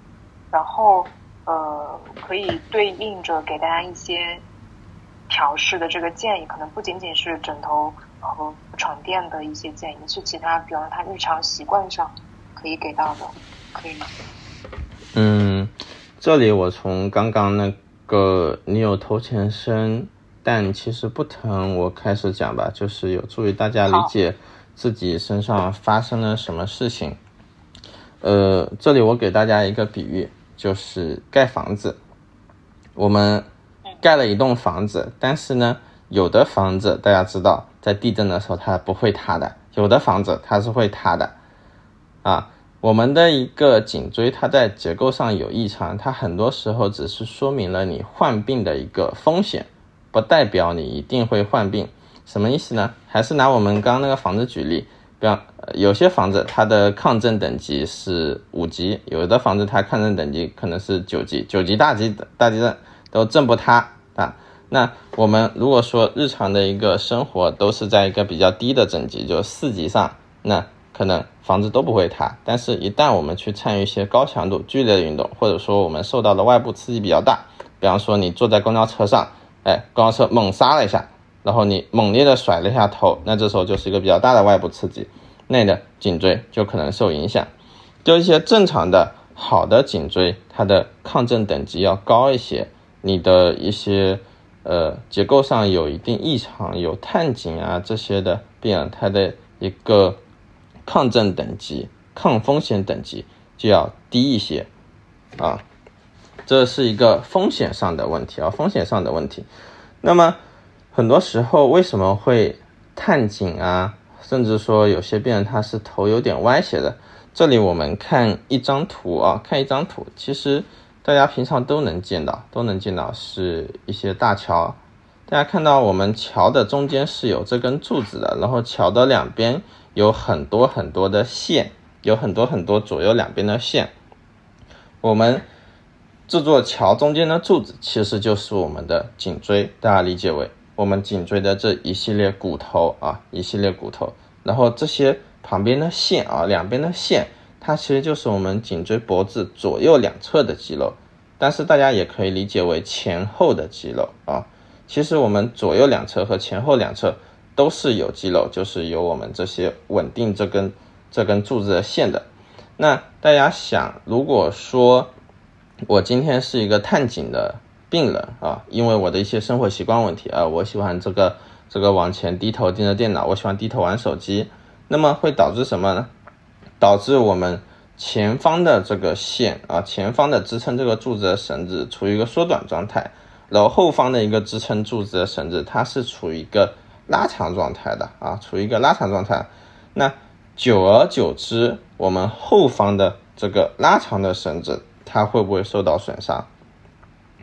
然后呃可以对应着给大家一些调试的这个建议，可能不仅仅是枕头。和床垫的一些建议是其他，比方他日常习惯上可以给到的，可以吗？嗯，这里我从刚刚那个你有头前伸，但其实不疼，我开始讲吧，就是有助于大家理解自己身上发生了什么事情。呃，这里我给大家一个比喻，就是盖房子，我们盖了一栋房子，但是呢，有的房子大家知道。在地震的时候，它不会塌的。有的房子它是会塌的，啊，我们的一个颈椎它在结构上有异常，它很多时候只是说明了你患病的一个风险，不代表你一定会患病。什么意思呢？还是拿我们刚刚那个房子举例，比方有些房子它的抗震等级是五级，有的房子它抗震等级可能是九级，九级大级大地震都震不塌啊。那我们如果说日常的一个生活都是在一个比较低的等级，就四级上，那可能房子都不会塌。但是，一旦我们去参与一些高强度、剧烈的运动，或者说我们受到的外部刺激比较大，比方说你坐在公交车上，哎，公交车猛刹了一下，然后你猛烈的甩了一下头，那这时候就是一个比较大的外部刺激，那你的颈椎就可能受影响。就一些正常的好的颈椎，它的抗震等级要高一些，你的一些。呃，结构上有一定异常，有探颈啊这些的病人，他的一个抗震等级、抗风险等级就要低一些啊，这是一个风险上的问题啊，风险上的问题。那么很多时候为什么会探颈啊？甚至说有些病人他是头有点歪斜的，这里我们看一张图啊，看一张图，其实。大家平常都能见到，都能见到是一些大桥。大家看到我们桥的中间是有这根柱子的，然后桥的两边有很多很多的线，有很多很多左右两边的线。我们这座桥中间的柱子其实就是我们的颈椎，大家理解为我们颈椎的这一系列骨头啊，一系列骨头。然后这些旁边的线啊，两边的线。它其实就是我们颈椎脖子左右两侧的肌肉，但是大家也可以理解为前后的肌肉啊。其实我们左右两侧和前后两侧都是有肌肉，就是有我们这些稳定这根这根柱子的线的。那大家想，如果说我今天是一个探颈的病人啊，因为我的一些生活习惯问题啊，我喜欢这个这个往前低头盯着电脑，我喜欢低头玩手机，那么会导致什么呢？导致我们前方的这个线啊，前方的支撑这个柱子的绳子处于一个缩短状态，然后后方的一个支撑柱子的绳子它是处于一个拉长状态的啊，处于一个拉长状态。那久而久之，我们后方的这个拉长的绳子，它会不会受到损伤？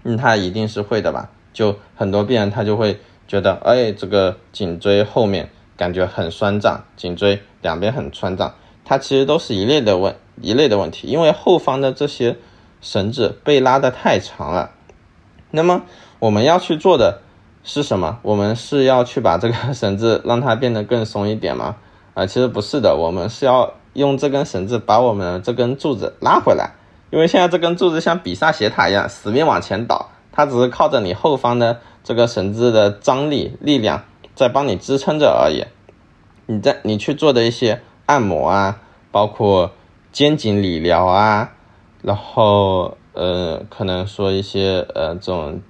嗯，它一定是会的吧？就很多病人他就会觉得，哎，这个颈椎后面感觉很酸胀，颈椎两边很酸胀，它其实都是一类的问一类的问题，因为后方的这些绳子被拉得太长了。那么我们要去做的是什么？我们是要去把这个绳子让它变得更松一点吗？啊，其实不是的，我们是要用这根绳子把我们这根柱子拉回来。因为现在这根柱子像比萨斜塔一样，死命往前倒，它只是靠着你后方的这个绳子的张力力量在帮你支撑着而已。你在你去做的一些按摩啊，包括肩颈理疗啊，然后呃，可能说一些呃这种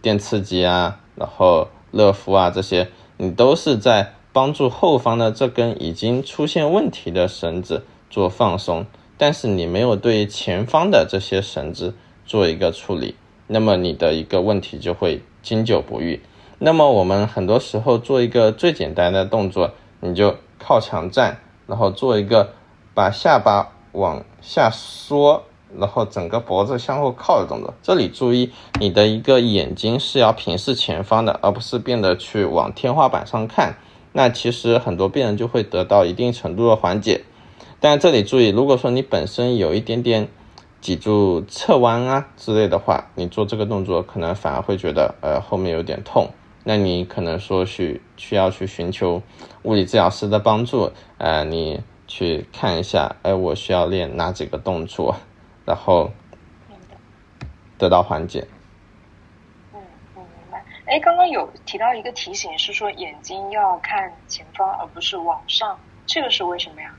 电刺激啊，然后热敷啊这些，你都是在帮助后方的这根已经出现问题的绳子做放松。但是你没有对前方的这些绳子做一个处理，那么你的一个问题就会经久不愈。那么我们很多时候做一个最简单的动作，你就靠墙站，然后做一个把下巴往下缩，然后整个脖子向后靠的动作。这里注意，你的一个眼睛是要平视前方的，而不是变得去往天花板上看。那其实很多病人就会得到一定程度的缓解。但这里注意，如果说你本身有一点点脊柱侧弯啊之类的话，你做这个动作可能反而会觉得呃后面有点痛，那你可能说去需要去寻求物理治疗师的帮助，呃，你去看一下，哎，我需要练哪几个动作，然后得到缓解。嗯嗯，明白。哎，刚刚有提到一个提醒，是说眼睛要看前方而不是往上，这个是为什么呀？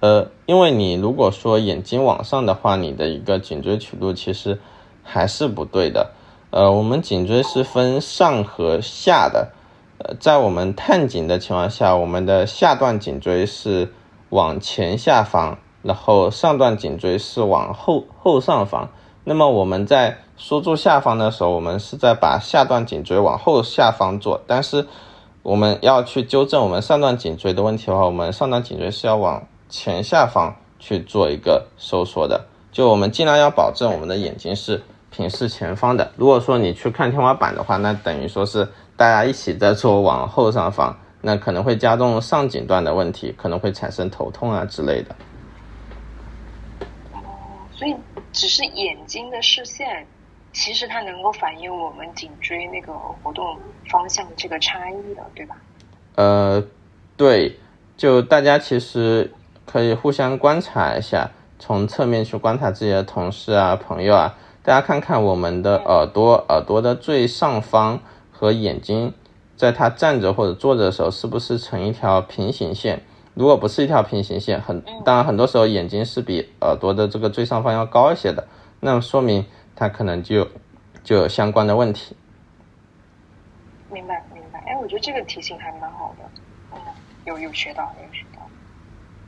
呃，因为你如果说眼睛往上的话，你的一个颈椎曲度其实还是不对的。呃，我们颈椎是分上和下的。呃，在我们探颈的情况下，我们的下段颈椎是往前下方，然后上段颈椎是往后后上方。那么我们在缩住下方的时候，我们是在把下段颈椎往后下方做。但是我们要去纠正我们上段颈椎的问题的话，我们上段颈椎是要往前下方去做一个收缩的，就我们尽量要保证我们的眼睛是平视前方的。如果说你去看天花板的话，那等于说是大家一起在做往后上方，那可能会加重上颈段的问题，可能会产生头痛啊之类的。哦，所以只是眼睛的视线，其实它能够反映我们颈椎那个活动方向这个差异的，对吧？呃，对，就大家其实。可以互相观察一下，从侧面去观察自己的同事啊、朋友啊，大家看看我们的耳朵，耳朵的最上方和眼睛，在它站着或者坐着的时候，是不是成一条平行线？如果不是一条平行线，很当然很多时候眼睛是比耳朵的这个最上方要高一些的，那么说明它可能就就有相关的问题。明白明白，哎，我觉得这个提醒还蛮好的，嗯，有有学到有学到。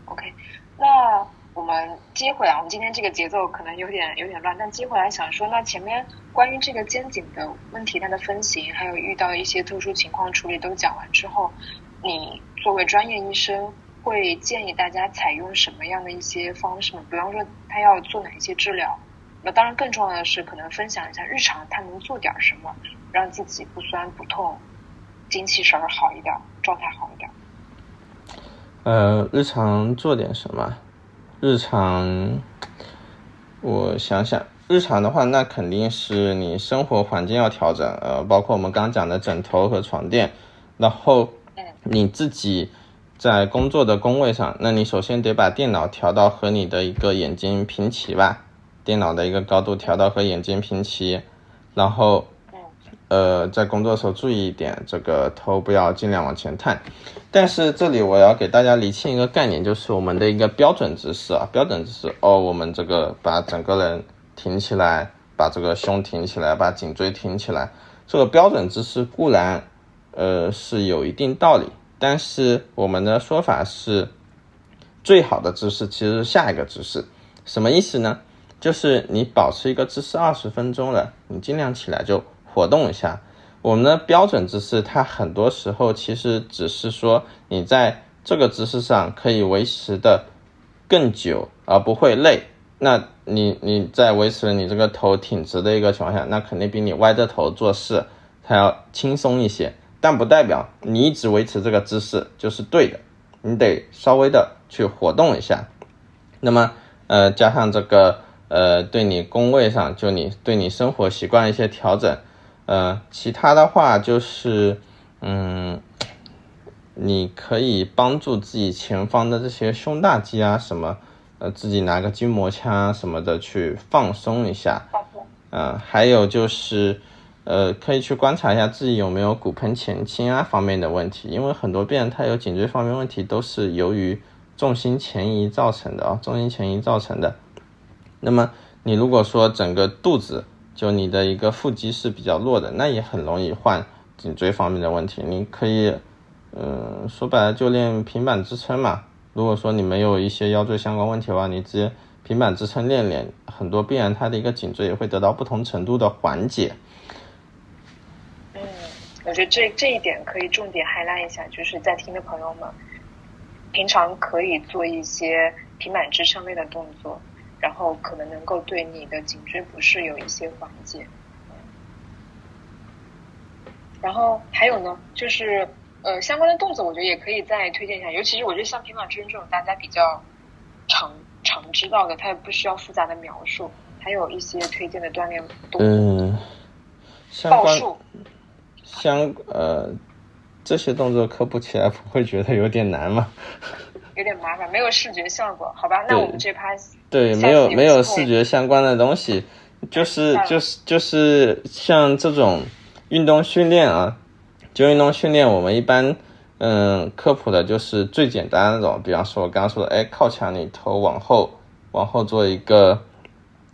OK，那我们接回来，我们今天这个节奏可能有点有点乱，但接回来想说，那前面关于这个肩颈的问题，它的分型，还有遇到一些特殊情况处理都讲完之后，你作为专业医生，会建议大家采用什么样的一些方式吗？比方说，他要做哪一些治疗？那当然，更重要的是，可能分享一下日常他能做点什么，让自己不酸不痛，精气神儿好一点，状态好一点。呃，日常做点什么？日常，我想想，日常的话，那肯定是你生活环境要调整，呃，包括我们刚讲的枕头和床垫，然后你自己在工作的工位上，那你首先得把电脑调到和你的一个眼睛平齐吧，电脑的一个高度调到和眼睛平齐，然后。呃，在工作的时候注意一点，这个头不要尽量往前探。但是这里我要给大家理清一个概念，就是我们的一个标准姿势啊，标准姿势哦，我们这个把整个人挺起来，把这个胸挺起来，把颈椎挺起来，这个标准姿势固然呃是有一定道理，但是我们的说法是，最好的姿势其实是下一个姿势，什么意思呢？就是你保持一个姿势二十分钟了，你尽量起来就。活动一下，我们的标准姿势，它很多时候其实只是说你在这个姿势上可以维持的更久而不会累，那你你在维持你这个头挺直的一个情况下，那肯定比你歪着头做事它要轻松一些。但不代表你一直维持这个姿势就是对的，你得稍微的去活动一下。那么呃加上这个呃对你工位上就你对你生活习惯一些调整，呃其他的话就是嗯。你可以帮助自己前方的这些胸大肌啊，什么，呃，自己拿个筋膜枪啊什么的去放松一下。嗯，还有就是，呃，可以去观察一下自己有没有骨盆前倾啊方面的问题，因为很多病人他有颈椎方面问题都是由于重心前移造成的啊，重心前移造成的。那么你如果说整个肚子就你的一个腹肌是比较弱的，那也很容易患颈椎方面的问题。你可以。嗯，说白了就练平板支撑嘛。如果说你没有一些腰椎相关问题的话，你直接平板支撑练练，很多病人他的一个颈椎也会得到不同程度的缓解。嗯，我觉得这这一点可以重点 highlight 一下，就是在听的朋友们，平常可以做一些平板支撑类的动作，然后可能能够对你的颈椎不适有一些缓解。然后还有呢，就是。呃，相关的动作我觉得也可以再推荐一下，尤其是我觉得像平板支撑这种大家比较常常知道的，它也不需要复杂的描述，还有一些推荐的锻炼动作。嗯，报数。相呃这些动作科普起来不会觉得有点难吗？有点麻烦，没有视觉效果，好吧？那我们这趴对没有没有视觉相关的东西，就是就是就是像这种运动训练啊。就运动训练，我们一般，嗯，科普的就是最简单的那种，比方说我刚刚说的，哎，靠墙，你头往后，往后做一个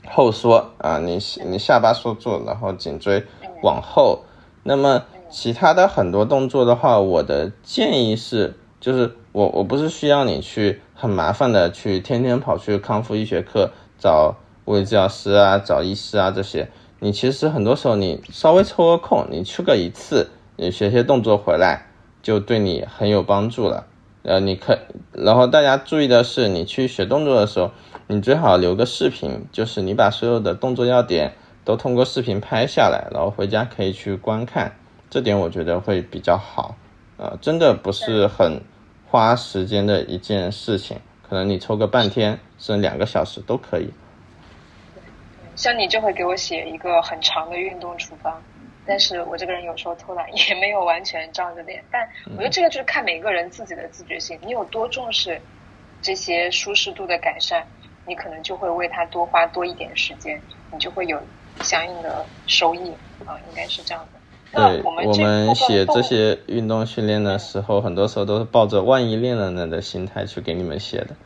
后缩啊，你你下巴缩住，然后颈椎往后。那么其他的很多动作的话，我的建议是，就是我我不是需要你去很麻烦的去天天跑去康复医学课找物理治疗师啊，找医师啊这些，你其实很多时候你稍微抽个空，你去个一次。你学些动作回来，就对你很有帮助了。呃，你可，然后大家注意的是，你去学动作的时候，你最好留个视频，就是你把所有的动作要点都通过视频拍下来，然后回家可以去观看。这点我觉得会比较好。呃，真的不是很花时间的一件事情，可能你抽个半天，甚至两个小时都可以。像你就会给我写一个很长的运动处方。但是我这个人有时候偷懒，也没有完全照着练。但我觉得这个就是看每个人自己的自觉性，你有多重视这些舒适度的改善，你可能就会为他多花多一点时间，你就会有相应的收益啊，应该是这样的。对，我们写这些运动训练的时候，很多时候都是抱着万一练了呢的心态去给你们写的。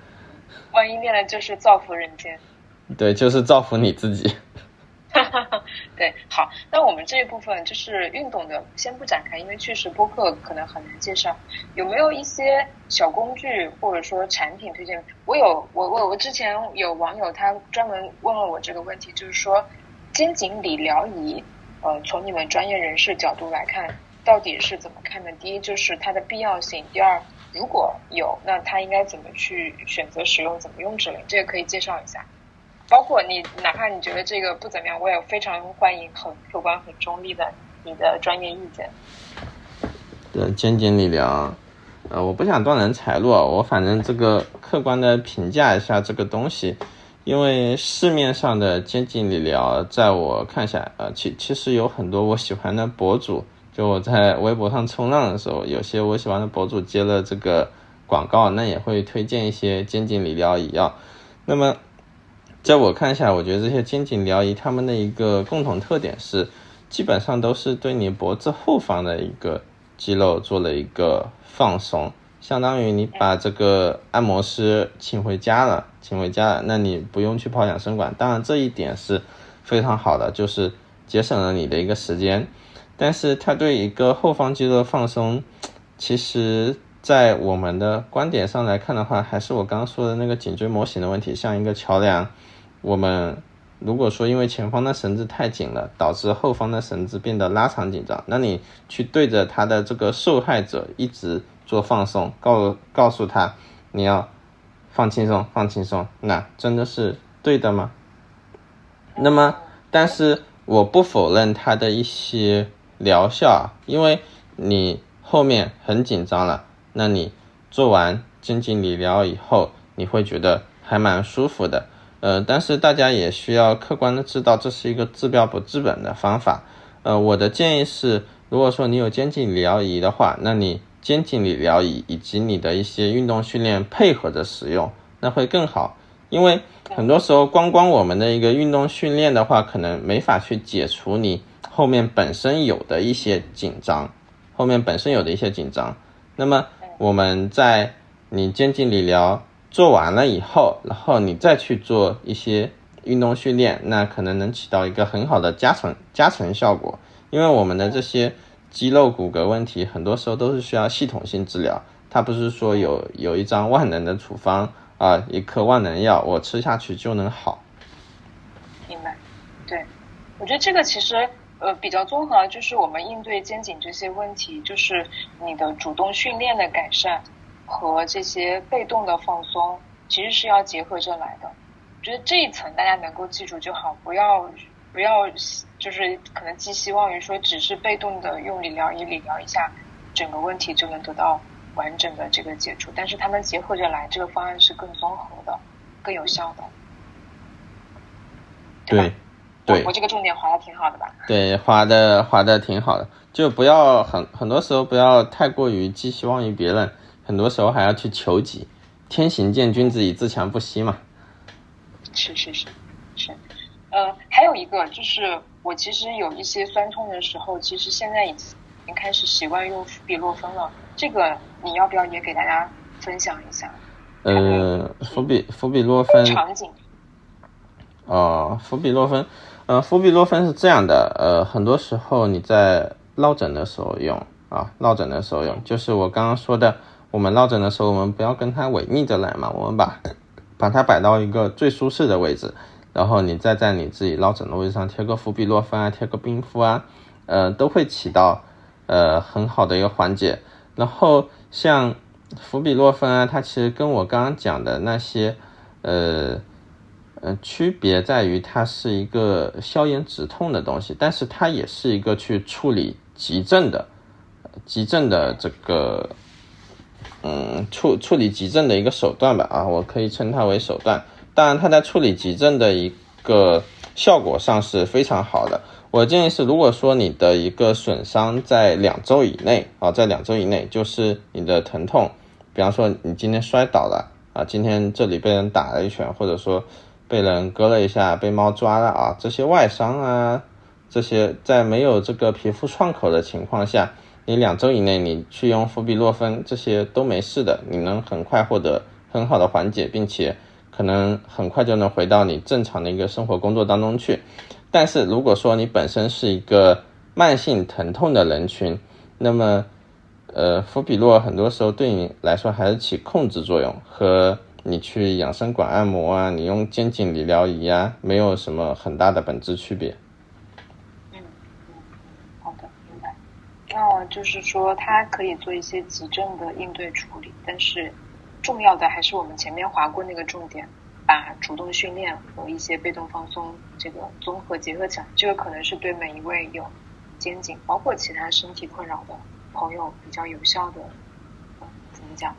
万一练了就是造福人间。对，就是造福你自己。对，好，那我们这一部分就是运动的，先不展开，因为确实播客可能很难介绍。有没有一些小工具或者说产品推荐？我有，我我我之前有网友他专门问了我这个问题，就是说肩颈理疗仪，呃，从你们专业人士角度来看，到底是怎么看的？第一就是它的必要性，第二如果有，那它应该怎么去选择使用，怎么用之类，这个可以介绍一下。包括你，哪怕你觉得这个不怎么样，我也非常欢迎很客观、很中立的你的专业意见。的肩颈理疗，呃，我不想断人财路，我反正这个客观的评价一下这个东西，因为市面上的肩颈理疗，在我看下，呃，其其实有很多我喜欢的博主，就我在微博上冲浪的时候，有些我喜欢的博主接了这个广告，那也会推荐一些肩颈理疗仪啊，那么。在我看下，我觉得这些肩颈疗仪，它们的一个共同特点是，基本上都是对你脖子后方的一个肌肉做了一个放松，相当于你把这个按摩师请回家了，请回家了，那你不用去跑养生馆。当然这一点是非常好的，就是节省了你的一个时间。但是它对一个后方肌肉的放松，其实在我们的观点上来看的话，还是我刚刚说的那个颈椎模型的问题，像一个桥梁。我们如果说因为前方的绳子太紧了，导致后方的绳子变得拉长紧张，那你去对着他的这个受害者一直做放松，告告诉他你要放轻松，放轻松，那真的是对的吗？那么，但是我不否认它的一些疗效，因为你后面很紧张了，那你做完肩颈理疗以后，你会觉得还蛮舒服的。呃，但是大家也需要客观的知道，这是一个治标不治本的方法。呃，我的建议是，如果说你有肩颈理疗仪的话，那你肩颈理疗仪以及你的一些运动训练配合着使用，那会更好，因为。很多时候，光光我们的一个运动训练的话，可能没法去解除你后面本身有的一些紧张，后面本身有的一些紧张。那么我们在你肩颈理疗做完了以后，然后你再去做一些运动训练，那可能能起到一个很好的加成加成效果。因为我们的这些肌肉骨骼问题，很多时候都是需要系统性治疗，它不是说有有一张万能的处方。啊，一颗万能药，我吃下去就能好。明白，对，我觉得这个其实呃比较综合，就是我们应对肩颈这些问题，就是你的主动训练的改善和这些被动的放松，其实是要结合着来的。我觉得这一层大家能够记住就好，不要不要就是可能寄希望于说只是被动的用理疗仪理疗一下，整个问题就能得到。完整的这个解除，但是他们结合着来，这个方案是更综合的、更有效的，对对，我这个重点划的挺好的吧？对，划的划的挺好的，就不要很很多时候不要太过于寄希望于别人，很多时候还要去求己。天行健，君子以自强不息嘛。是是是是，呃，还有一个就是我其实有一些酸痛的时候，其实现在已经已经开始习惯用比洛芬了。这个你要不要也给大家分享一下？呃，氟比氟比洛芬场景。哦，氟比洛芬，呃，氟比洛芬是这样的，呃，很多时候你在落枕的时候用啊，落枕的时候用，就是我刚刚说的，我们落枕的时候，我们不要跟它违逆着来嘛，我们把把它摆到一个最舒适的位置，然后你再在你自己落枕的位置上贴个氟比洛芬啊，贴个冰敷啊，呃，都会起到呃很好的一个缓解。然后像氟比洛芬啊，它其实跟我刚刚讲的那些，呃，呃，区别在于它是一个消炎止痛的东西，但是它也是一个去处理急症的，急症的这个，嗯，处处理急症的一个手段吧，啊，我可以称它为手段。当然，它在处理急症的一个效果上是非常好的。我建议是，如果说你的一个损伤在两周以内啊，在两周以内，就是你的疼痛，比方说你今天摔倒了啊，今天这里被人打了一拳，或者说被人割了一下，被猫抓了啊，这些外伤啊，这些在没有这个皮肤创口的情况下，你两周以内你去用氟比洛芬，这些都没事的，你能很快获得很好的缓解，并且可能很快就能回到你正常的一个生活工作当中去。但是如果说你本身是一个慢性疼痛的人群，那么，呃，氟比洛很多时候对你来说还是起控制作用，和你去养生馆按摩啊，你用肩颈理疗仪啊，没有什么很大的本质区别。嗯，好的，明白。那就是说，它可以做一些急症的应对处理，但是重要的还是我们前面划过那个重点。把主动训练和一些被动放松这个综合结合起来，这个可能是对每一位有肩颈包括其他身体困扰的朋友比较有效的，怎么讲？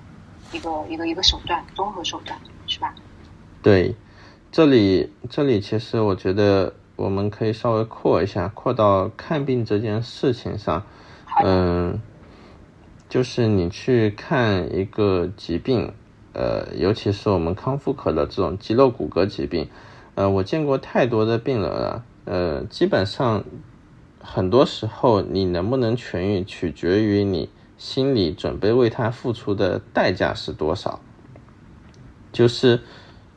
一个一个一个手段，综合手段，是吧？对，这里这里其实我觉得我们可以稍微扩一下，扩到看病这件事情上。嗯，就是你去看一个疾病。呃，尤其是我们康复科的这种肌肉骨骼疾病，呃，我见过太多的病人了。呃，基本上很多时候你能不能痊愈，取决于你心里准备为他付出的代价是多少。就是，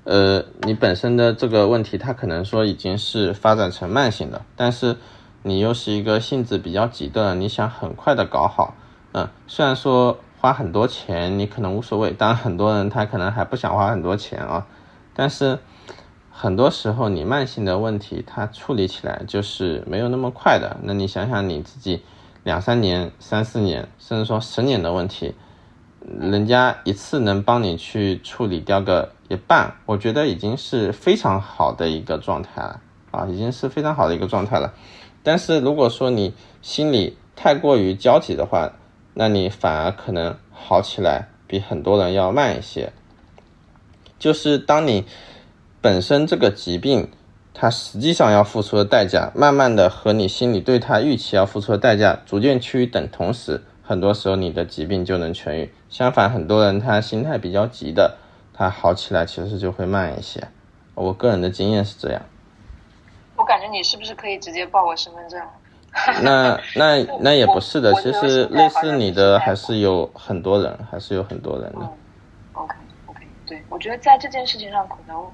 呃，你本身的这个问题，它可能说已经是发展成慢性的，但是你又是一个性子比较急的，你想很快的搞好，嗯，虽然说。花很多钱，你可能无所谓。当然，很多人他可能还不想花很多钱啊。但是很多时候，你慢性的问题，它处理起来就是没有那么快的。那你想想你自己两三年、三四年，甚至说十年的问题，人家一次能帮你去处理掉个一半，我觉得已经是非常好的一个状态了啊，已经是非常好的一个状态了。但是如果说你心里太过于焦急的话，那你反而可能好起来比很多人要慢一些。就是当你本身这个疾病，它实际上要付出的代价，慢慢的和你心里对它预期要付出的代价逐渐趋于等同时，很多时候你的疾病就能痊愈。相反，很多人他心态比较急的，他好起来其实就会慢一些。我个人的经验是这样。我感觉你是不是可以直接报我身份证？那那那也不是的，其实类似你的还是有很多人，还是有很多人的。OK OK，对我觉得在这件事情上可能，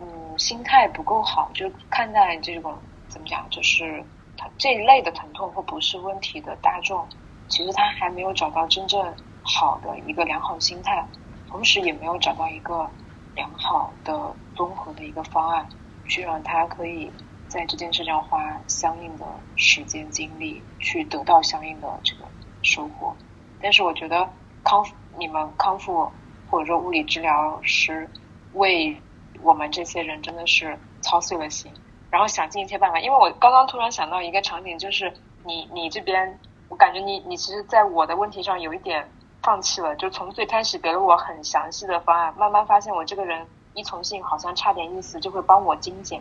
嗯，心态不够好，就看待这种怎么讲，就是他这一类的疼痛或不是问题的大众，其实他还没有找到真正好的一个良好心态，同时也没有找到一个良好的综合的一个方案，去让他可以。在这件事上花相应的时间精力去得到相应的这个收获，但是我觉得康复你们康复或者说物理治疗师为我们这些人真的是操碎了心，然后想尽一切办法。因为我刚刚突然想到一个场景，就是你你这边，我感觉你你其实在我的问题上有一点放弃了，就从最开始给了我很详细的方案，慢慢发现我这个人依从性好像差点意思，就会帮我精简。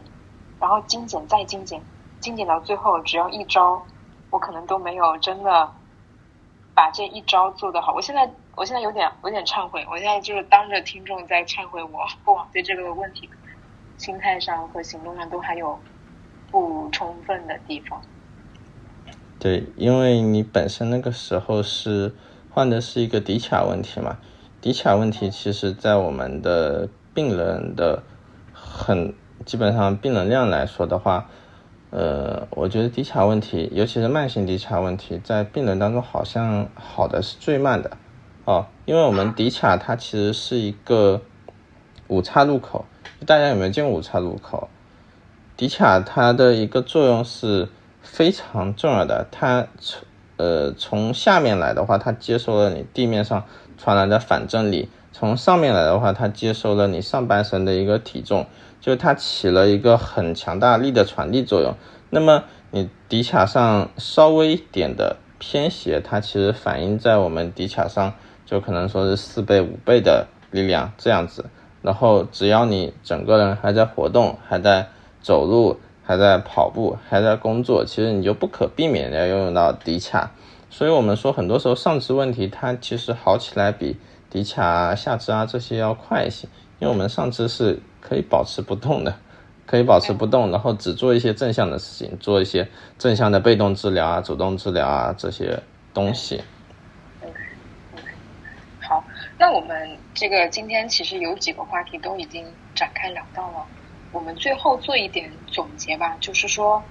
然后精简再精简，精简到最后只要一招，我可能都没有真的把这一招做得好。我现在我现在有点有点忏悔，我现在就是当着听众在忏悔，我过往对这个问题心态上和行动上都还有不充分的地方。对，因为你本身那个时候是患的是一个骶髂问题嘛，骶髂问题其实在我们的病人的很。基本上病人量来说的话，呃，我觉得骶髂问题，尤其是慢性骶髂问题，在病人当中好像好的是最慢的，哦，因为我们骶髂它其实是一个五岔路口，大家有没有见过五岔路口？骶髂它的一个作用是非常重要的，它从呃从下面来的话，它接收了你地面上传来的反重力，从上面来的话，它接收了你上半身的一个体重。就它起了一个很强大力的传递作用，那么你骶髂上稍微一点的偏斜，它其实反映在我们骶髂上就可能说是四倍五倍的力量这样子。然后只要你整个人还在活动，还在走路，还在跑步，还在工作，其实你就不可避免的要用到骶髂。所以我们说很多时候上肢问题它其实好起来比骶髂啊、下肢啊这些要快一些，因为我们上肢是。可以保持不动的，可以保持不动，然后只做一些正向的事情，做一些正向的被动治疗啊、主动治疗啊这些东西。好，那我们这个今天其实有几个话题都已经展开聊到了，我们最后做一点总结吧，就是说，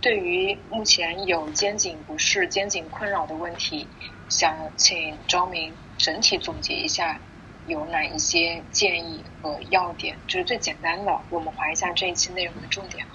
对于目前有肩颈不适、肩颈困扰的问题，想请昭明整体总结一下。有哪一些建议和要点？就是最简单的，我们划一下这一期内容的重点。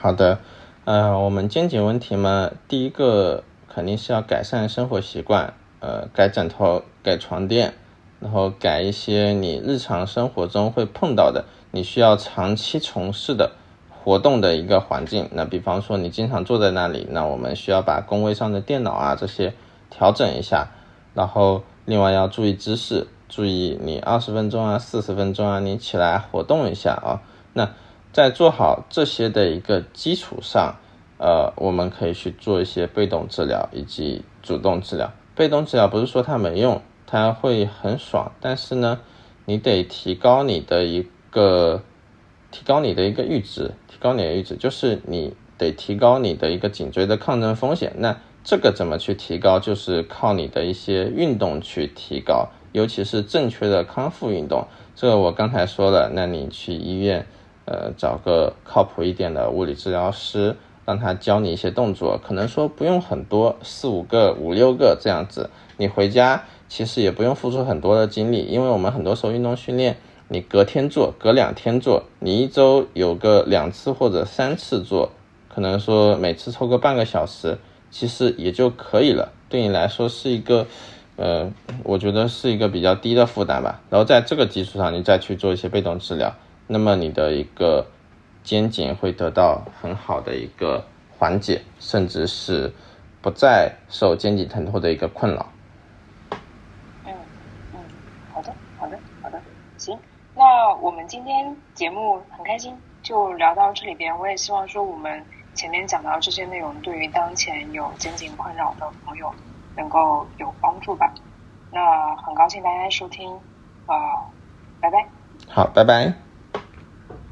好的，呃，我们肩颈问题嘛，第一个肯定是要改善生活习惯，呃，改枕头、改床垫，然后改一些你日常生活中会碰到的，你需要长期从事的活动的一个环境。那比方说你经常坐在那里，那我们需要把工位上的电脑啊这些调整一下，然后另外要注意姿势。注意，你二十分钟啊，四十分钟啊，你起来活动一下啊。那在做好这些的一个基础上，呃，我们可以去做一些被动治疗以及主动治疗。被动治疗不是说它没用，它会很爽，但是呢，你得提高你的一个，提高你的一个阈值，提高你的阈值，就是你得提高你的一个颈椎的抗震风险。那这个怎么去提高？就是靠你的一些运动去提高。尤其是正确的康复运动，这个我刚才说了。那你去医院，呃，找个靠谱一点的物理治疗师，让他教你一些动作，可能说不用很多，四五个、五六个这样子。你回家其实也不用付出很多的精力，因为我们很多时候运动训练，你隔天做，隔两天做，你一周有个两次或者三次做，可能说每次抽个半个小时，其实也就可以了。对你来说是一个。呃，我觉得是一个比较低的负担吧。然后在这个基础上，你再去做一些被动治疗，那么你的一个肩颈会得到很好的一个缓解，甚至是不再受肩颈疼痛的一个困扰。嗯嗯，好的好的好的，行。那我们今天节目很开心，就聊到这里边。我也希望说我们前面讲到这些内容，对于当前有肩颈困扰的朋友。能够有帮助吧？那很高兴大家收听，啊，拜拜。好，拜拜。